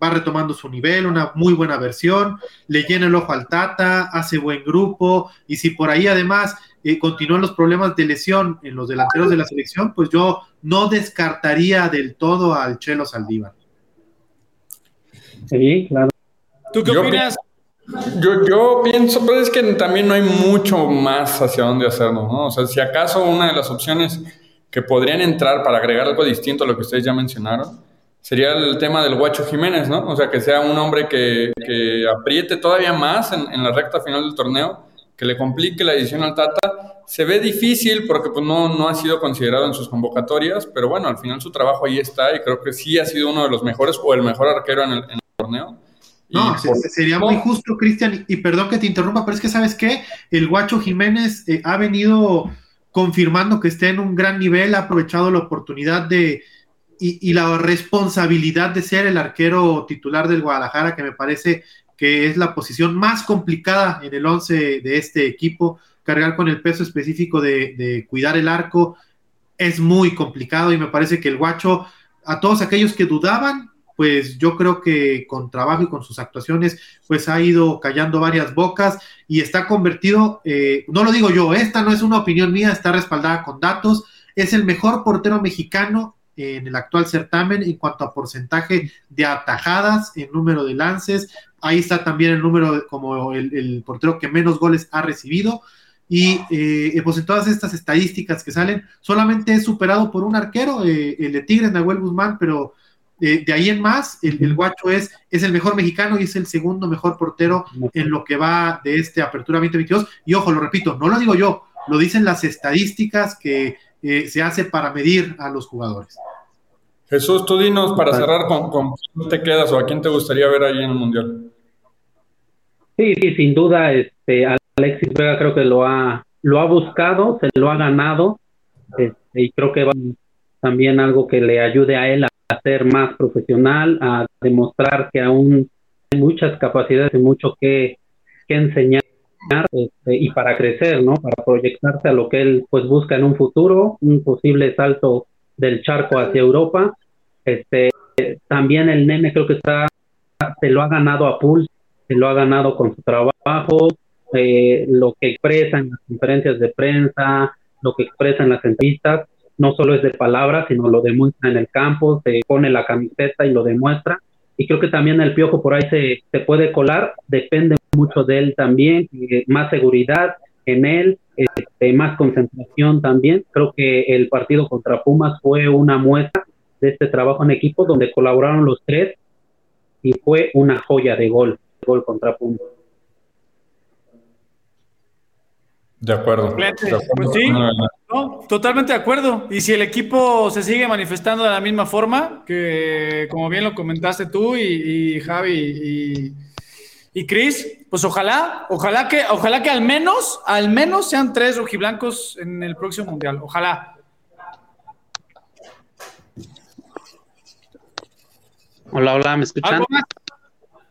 va retomando su nivel, una muy buena versión, le llena el ojo al Tata, hace buen grupo, y si por ahí además continúan los problemas de lesión en los delanteros de la selección, pues yo no descartaría del todo al Chelo Saldívar. Sí, claro. ¿Tú qué opinas? Yo, yo pienso, pero es que también no hay mucho más hacia dónde hacerlo, ¿no? O sea, si acaso una de las opciones que podrían entrar para agregar algo distinto a lo que ustedes ya mencionaron, sería el tema del Guacho Jiménez, ¿no? O sea, que sea un hombre que, que apriete todavía más en, en, la recta final del torneo, que le complique la edición al Tata. Se ve difícil porque pues, no, no ha sido considerado en sus convocatorias, pero bueno, al final su trabajo ahí está y creo que sí ha sido uno de los mejores o el mejor arquero en el, en torneo. No, sería muy justo, Cristian, y, perdón que te interrumpa, pero es que sabes qué, el Guacho Jiménez eh, ha venido confirmando que está en un gran nivel, ha aprovechado la oportunidad de y, la responsabilidad de ser el arquero titular del Guadalajara, que me parece que es la posición más complicada en el 11 de este equipo, cargar con el peso específico de, de cuidar el arco es muy complicado y me parece que el Guacho, a todos aquellos que dudaban, pues yo creo que con trabajo y con sus actuaciones, pues ha ido callando varias bocas y está convertido, eh, no lo digo yo, esta no es una opinión mía, está respaldada con datos, es el mejor portero mexicano en el actual certamen en cuanto a porcentaje de atajadas, en número de lances, ahí está también el número como el, portero que menos goles ha recibido. Y eh, pues en todas estas estadísticas que salen, solamente es superado por un arquero, eh, el de Tigres, Nahuel Guzmán, pero de ahí en más, el, Guacho es, es el mejor mexicano y es el segundo mejor portero en lo que va de este Apertura 2022. Y ojo, lo repito, no lo digo yo, lo dicen las estadísticas que eh, se hace para medir a los jugadores. Jesús, tú dinos para cerrar con, con quién te quedas o a quién te gustaría ver ahí en el Mundial. Sí, sí, sin duda, este, Alexis Vega creo que lo ha, lo ha buscado, se lo ha ganado, este, y creo que va también algo que le ayude a él a ser más profesional, a demostrar que aún hay muchas capacidades y mucho que, enseñar este, y para crecer, ¿no? Para proyectarse a lo que él pues busca en un futuro, un posible salto del charco hacia Europa. Este, también el nene creo que está, se lo ha ganado a pulso, se lo ha ganado con su trabajo, eh, lo que expresa en las conferencias de prensa, lo que expresa en las entrevistas, no solo es de palabras, sino lo demuestra en el campo, se pone la camiseta y lo demuestra. Y creo que también el piojo por ahí se, se puede colar, depende mucho de él también, más seguridad en él, este, más concentración también. Creo que el partido contra Pumas fue una muestra de este trabajo en equipo donde colaboraron los tres y fue una joya de gol, gol contra Pumas. De acuerdo. Pues sí, totalmente de acuerdo. Y si el equipo se sigue manifestando de la misma forma, que como bien lo comentaste tú y, Javi y, y Cris, pues ojalá, ojalá que, ojalá que al menos, al menos sean tres rojiblancos en el próximo mundial. Ojalá. Hola, hola, ¿me escuchan?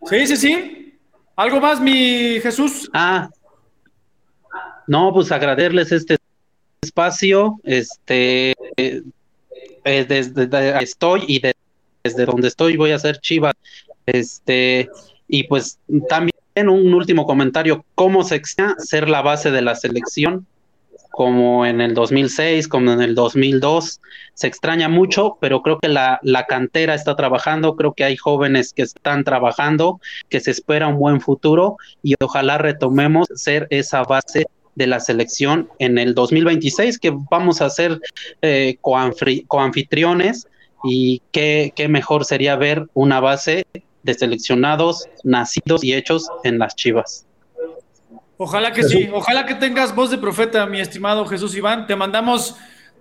Sí, sí, sí. ¿Algo más, mi Jesús? Ah, no, pues agradecerles este espacio, este, eh, desde, estoy y desde donde estoy voy a hacer Chivas, este, y pues también un último comentario, ¿cómo se extraña ser la base de la selección? Como en el 2006, como en el 2002, se extraña mucho, pero creo que la, la cantera está trabajando, creo que hay jóvenes que están trabajando, que se espera un buen futuro y ojalá retomemos ser esa base de la selección en el 2026, que vamos a ser eh, coanfitriones y qué, qué mejor sería ver una base de seleccionados nacidos y hechos en las Chivas. Ojalá que sí, ojalá que tengas voz de profeta, mi estimado Jesús Iván. Te mandamos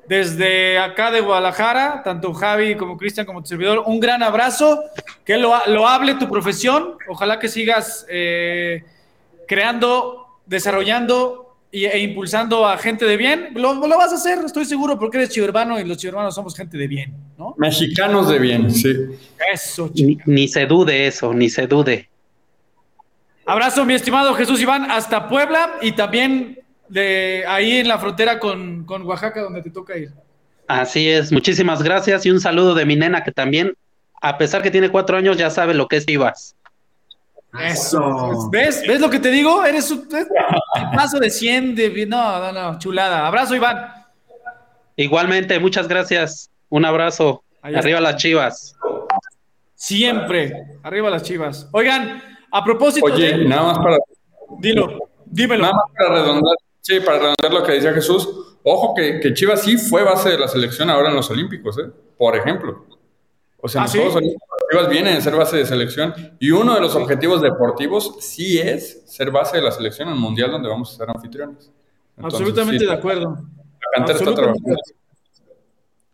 desde acá de Guadalajara, tanto Javi como Cristian como tu servidor, un gran abrazo, que lo, lo hable tu profesión, ojalá que sigas eh, creando, desarrollando e impulsando a gente de bien, lo, lo, vas a hacer, estoy seguro, porque eres chivermano y los chivermanos somos gente de bien, ¿no? Mexicanos de bien, sí. Eso, ni, ni, se dude eso, ni se dude. Abrazo, mi estimado Jesús Iván, hasta Puebla y también de ahí en la frontera con, con Oaxaca, donde te toca ir. Así es, muchísimas gracias y un saludo de mi nena que también, a pesar que tiene cuatro años, ya sabe lo que es Chivas. Eso. ¿Ves? ¿Ves lo que te digo? Eres un paso de 100 de... No, no, no, chulada. Abrazo, Iván. Igualmente, muchas gracias. Un abrazo. Arriba las chivas. Siempre. Arriba las chivas. Oigan, a propósito Oye, nada más para... Dilo, dímelo. Nada más para redondar, sí, para redondar lo que decía Jesús. Ojo que, que Chivas sí fue base de la selección ahora en los Olímpicos, ¿eh? Por ejemplo. O sea, los ¿Ah, Juegos Olímpicos vienen a ser base de selección y uno de los objetivos deportivos sí es ser base de la selección en el mundial donde vamos a ser anfitriones. Absolutamente de acuerdo. La cantera está trabajando.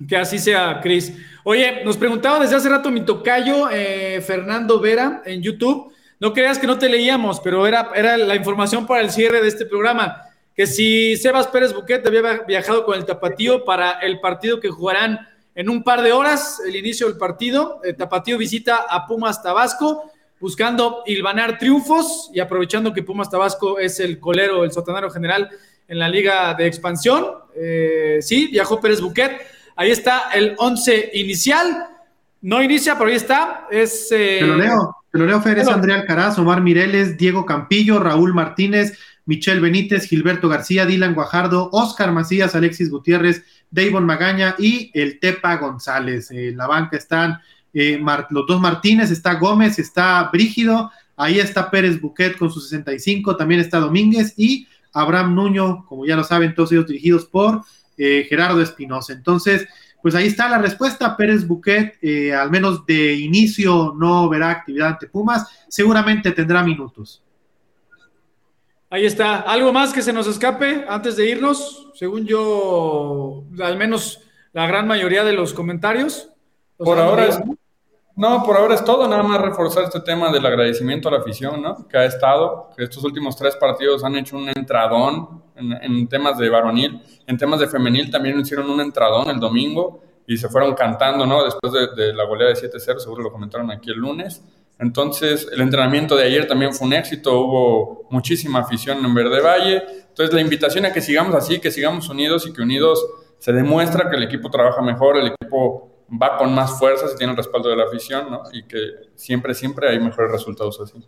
Que así sea, Cris. Oye, nos preguntaba desde hace rato mi tocayo, eh, Fernando Vera, en YouTube. No creas que no te leíamos, pero era, era la información para el cierre de este programa. Que si Sebas Pérez Buquet había viajado con el Tapatío para el partido que jugarán en un par de horas, el inicio del partido. El Tapatío visita a Pumas Tabasco buscando hilvanar triunfos y aprovechando que Pumas Tabasco es el colero, el sotanero general en la liga de expansión. Eh, sí, viajó Pérez Buquet. Ahí está el 11 inicial. No inicia, pero ahí está. Es, eh, Te lo leo, te lo leo, Fer. Es Andrea Alcaraz, Omar Mireles, Diego Campillo, Raúl Martínez, Michelle Benítez, Gilberto García, Dylan Guajardo, Oscar Macías, Alexis Gutiérrez, Davon Magaña y el Tepa González. En la banca están eh, los dos Martínez, está Gómez, está Brígido, ahí está Pérez Buquet con sus 65, también está Domínguez y Abraham Nuño, como ya lo saben, todos ellos dirigidos por eh, Gerardo Espinosa. Entonces, pues ahí está la respuesta. Pérez Buquet, eh, al menos de inicio, no verá actividad ante Pumas, seguramente tendrá minutos. Ahí está. ¿Algo más que se nos escape antes de irnos? Según yo, al menos la gran mayoría de los comentarios. Por ahora es, no, por ahora es todo, nada más reforzar este tema del agradecimiento a la afición, ¿no? Que ha estado, que estos últimos tres partidos han hecho un entradón en, temas de varonil, en temas de femenil también hicieron un entradón el domingo y se fueron cantando, ¿no? Después de, la goleada de 7-0, seguro lo comentaron aquí el lunes. Entonces, el entrenamiento de ayer también fue un éxito, hubo muchísima afición en Verde Valle. Entonces, la invitación a que sigamos así, que sigamos unidos y que unidos se demuestra que el equipo trabaja mejor, el equipo va con más fuerza si tiene el respaldo de la afición, ¿no? Y que siempre, siempre hay mejores resultados así.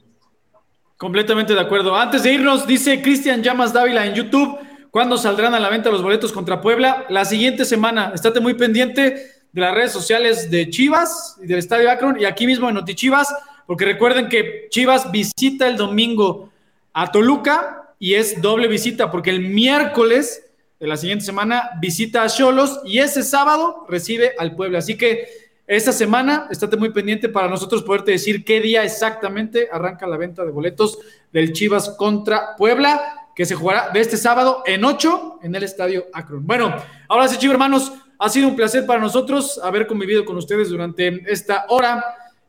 Completamente de acuerdo. Antes de irnos, dice Cristian Llamas Dávila en YouTube, ¿cuándo saldrán a la venta los boletos contra Puebla? La siguiente semana. Estate muy pendiente de las redes sociales de Chivas y del Estadio Akron y aquí mismo en Notichivas, porque recuerden que Chivas visita el domingo a Toluca y es doble visita, porque el miércoles de la siguiente semana visita a Cholos y ese sábado recibe al Puebla. Así que esta semana estate muy pendiente para nosotros poderte decir qué día exactamente arranca la venta de boletos del Chivas contra Puebla, que se jugará de este sábado en 8 en el Estadio Akron. Bueno, ahora sí, chicos hermanos, ha sido un placer para nosotros haber convivido con ustedes durante esta hora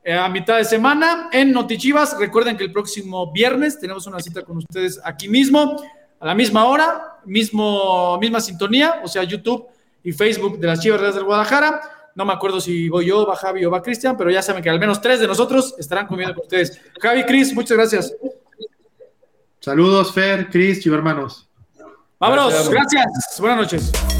a mitad de semana en Notichivas. Recuerden que el próximo viernes tenemos una cita con ustedes aquí mismo a la misma hora, mismo, misma sintonía, o sea, YouTube y Facebook de las Chivas Reales del Guadalajara. No me acuerdo si voy yo, va Javi o va Cristian, pero ya saben que al menos tres de nosotros estarán comiendo con ustedes. Javi, Cris, muchas gracias. Saludos, Fer, Cris, Chivo hermanos. Vámonos, gracias. Buenas noches.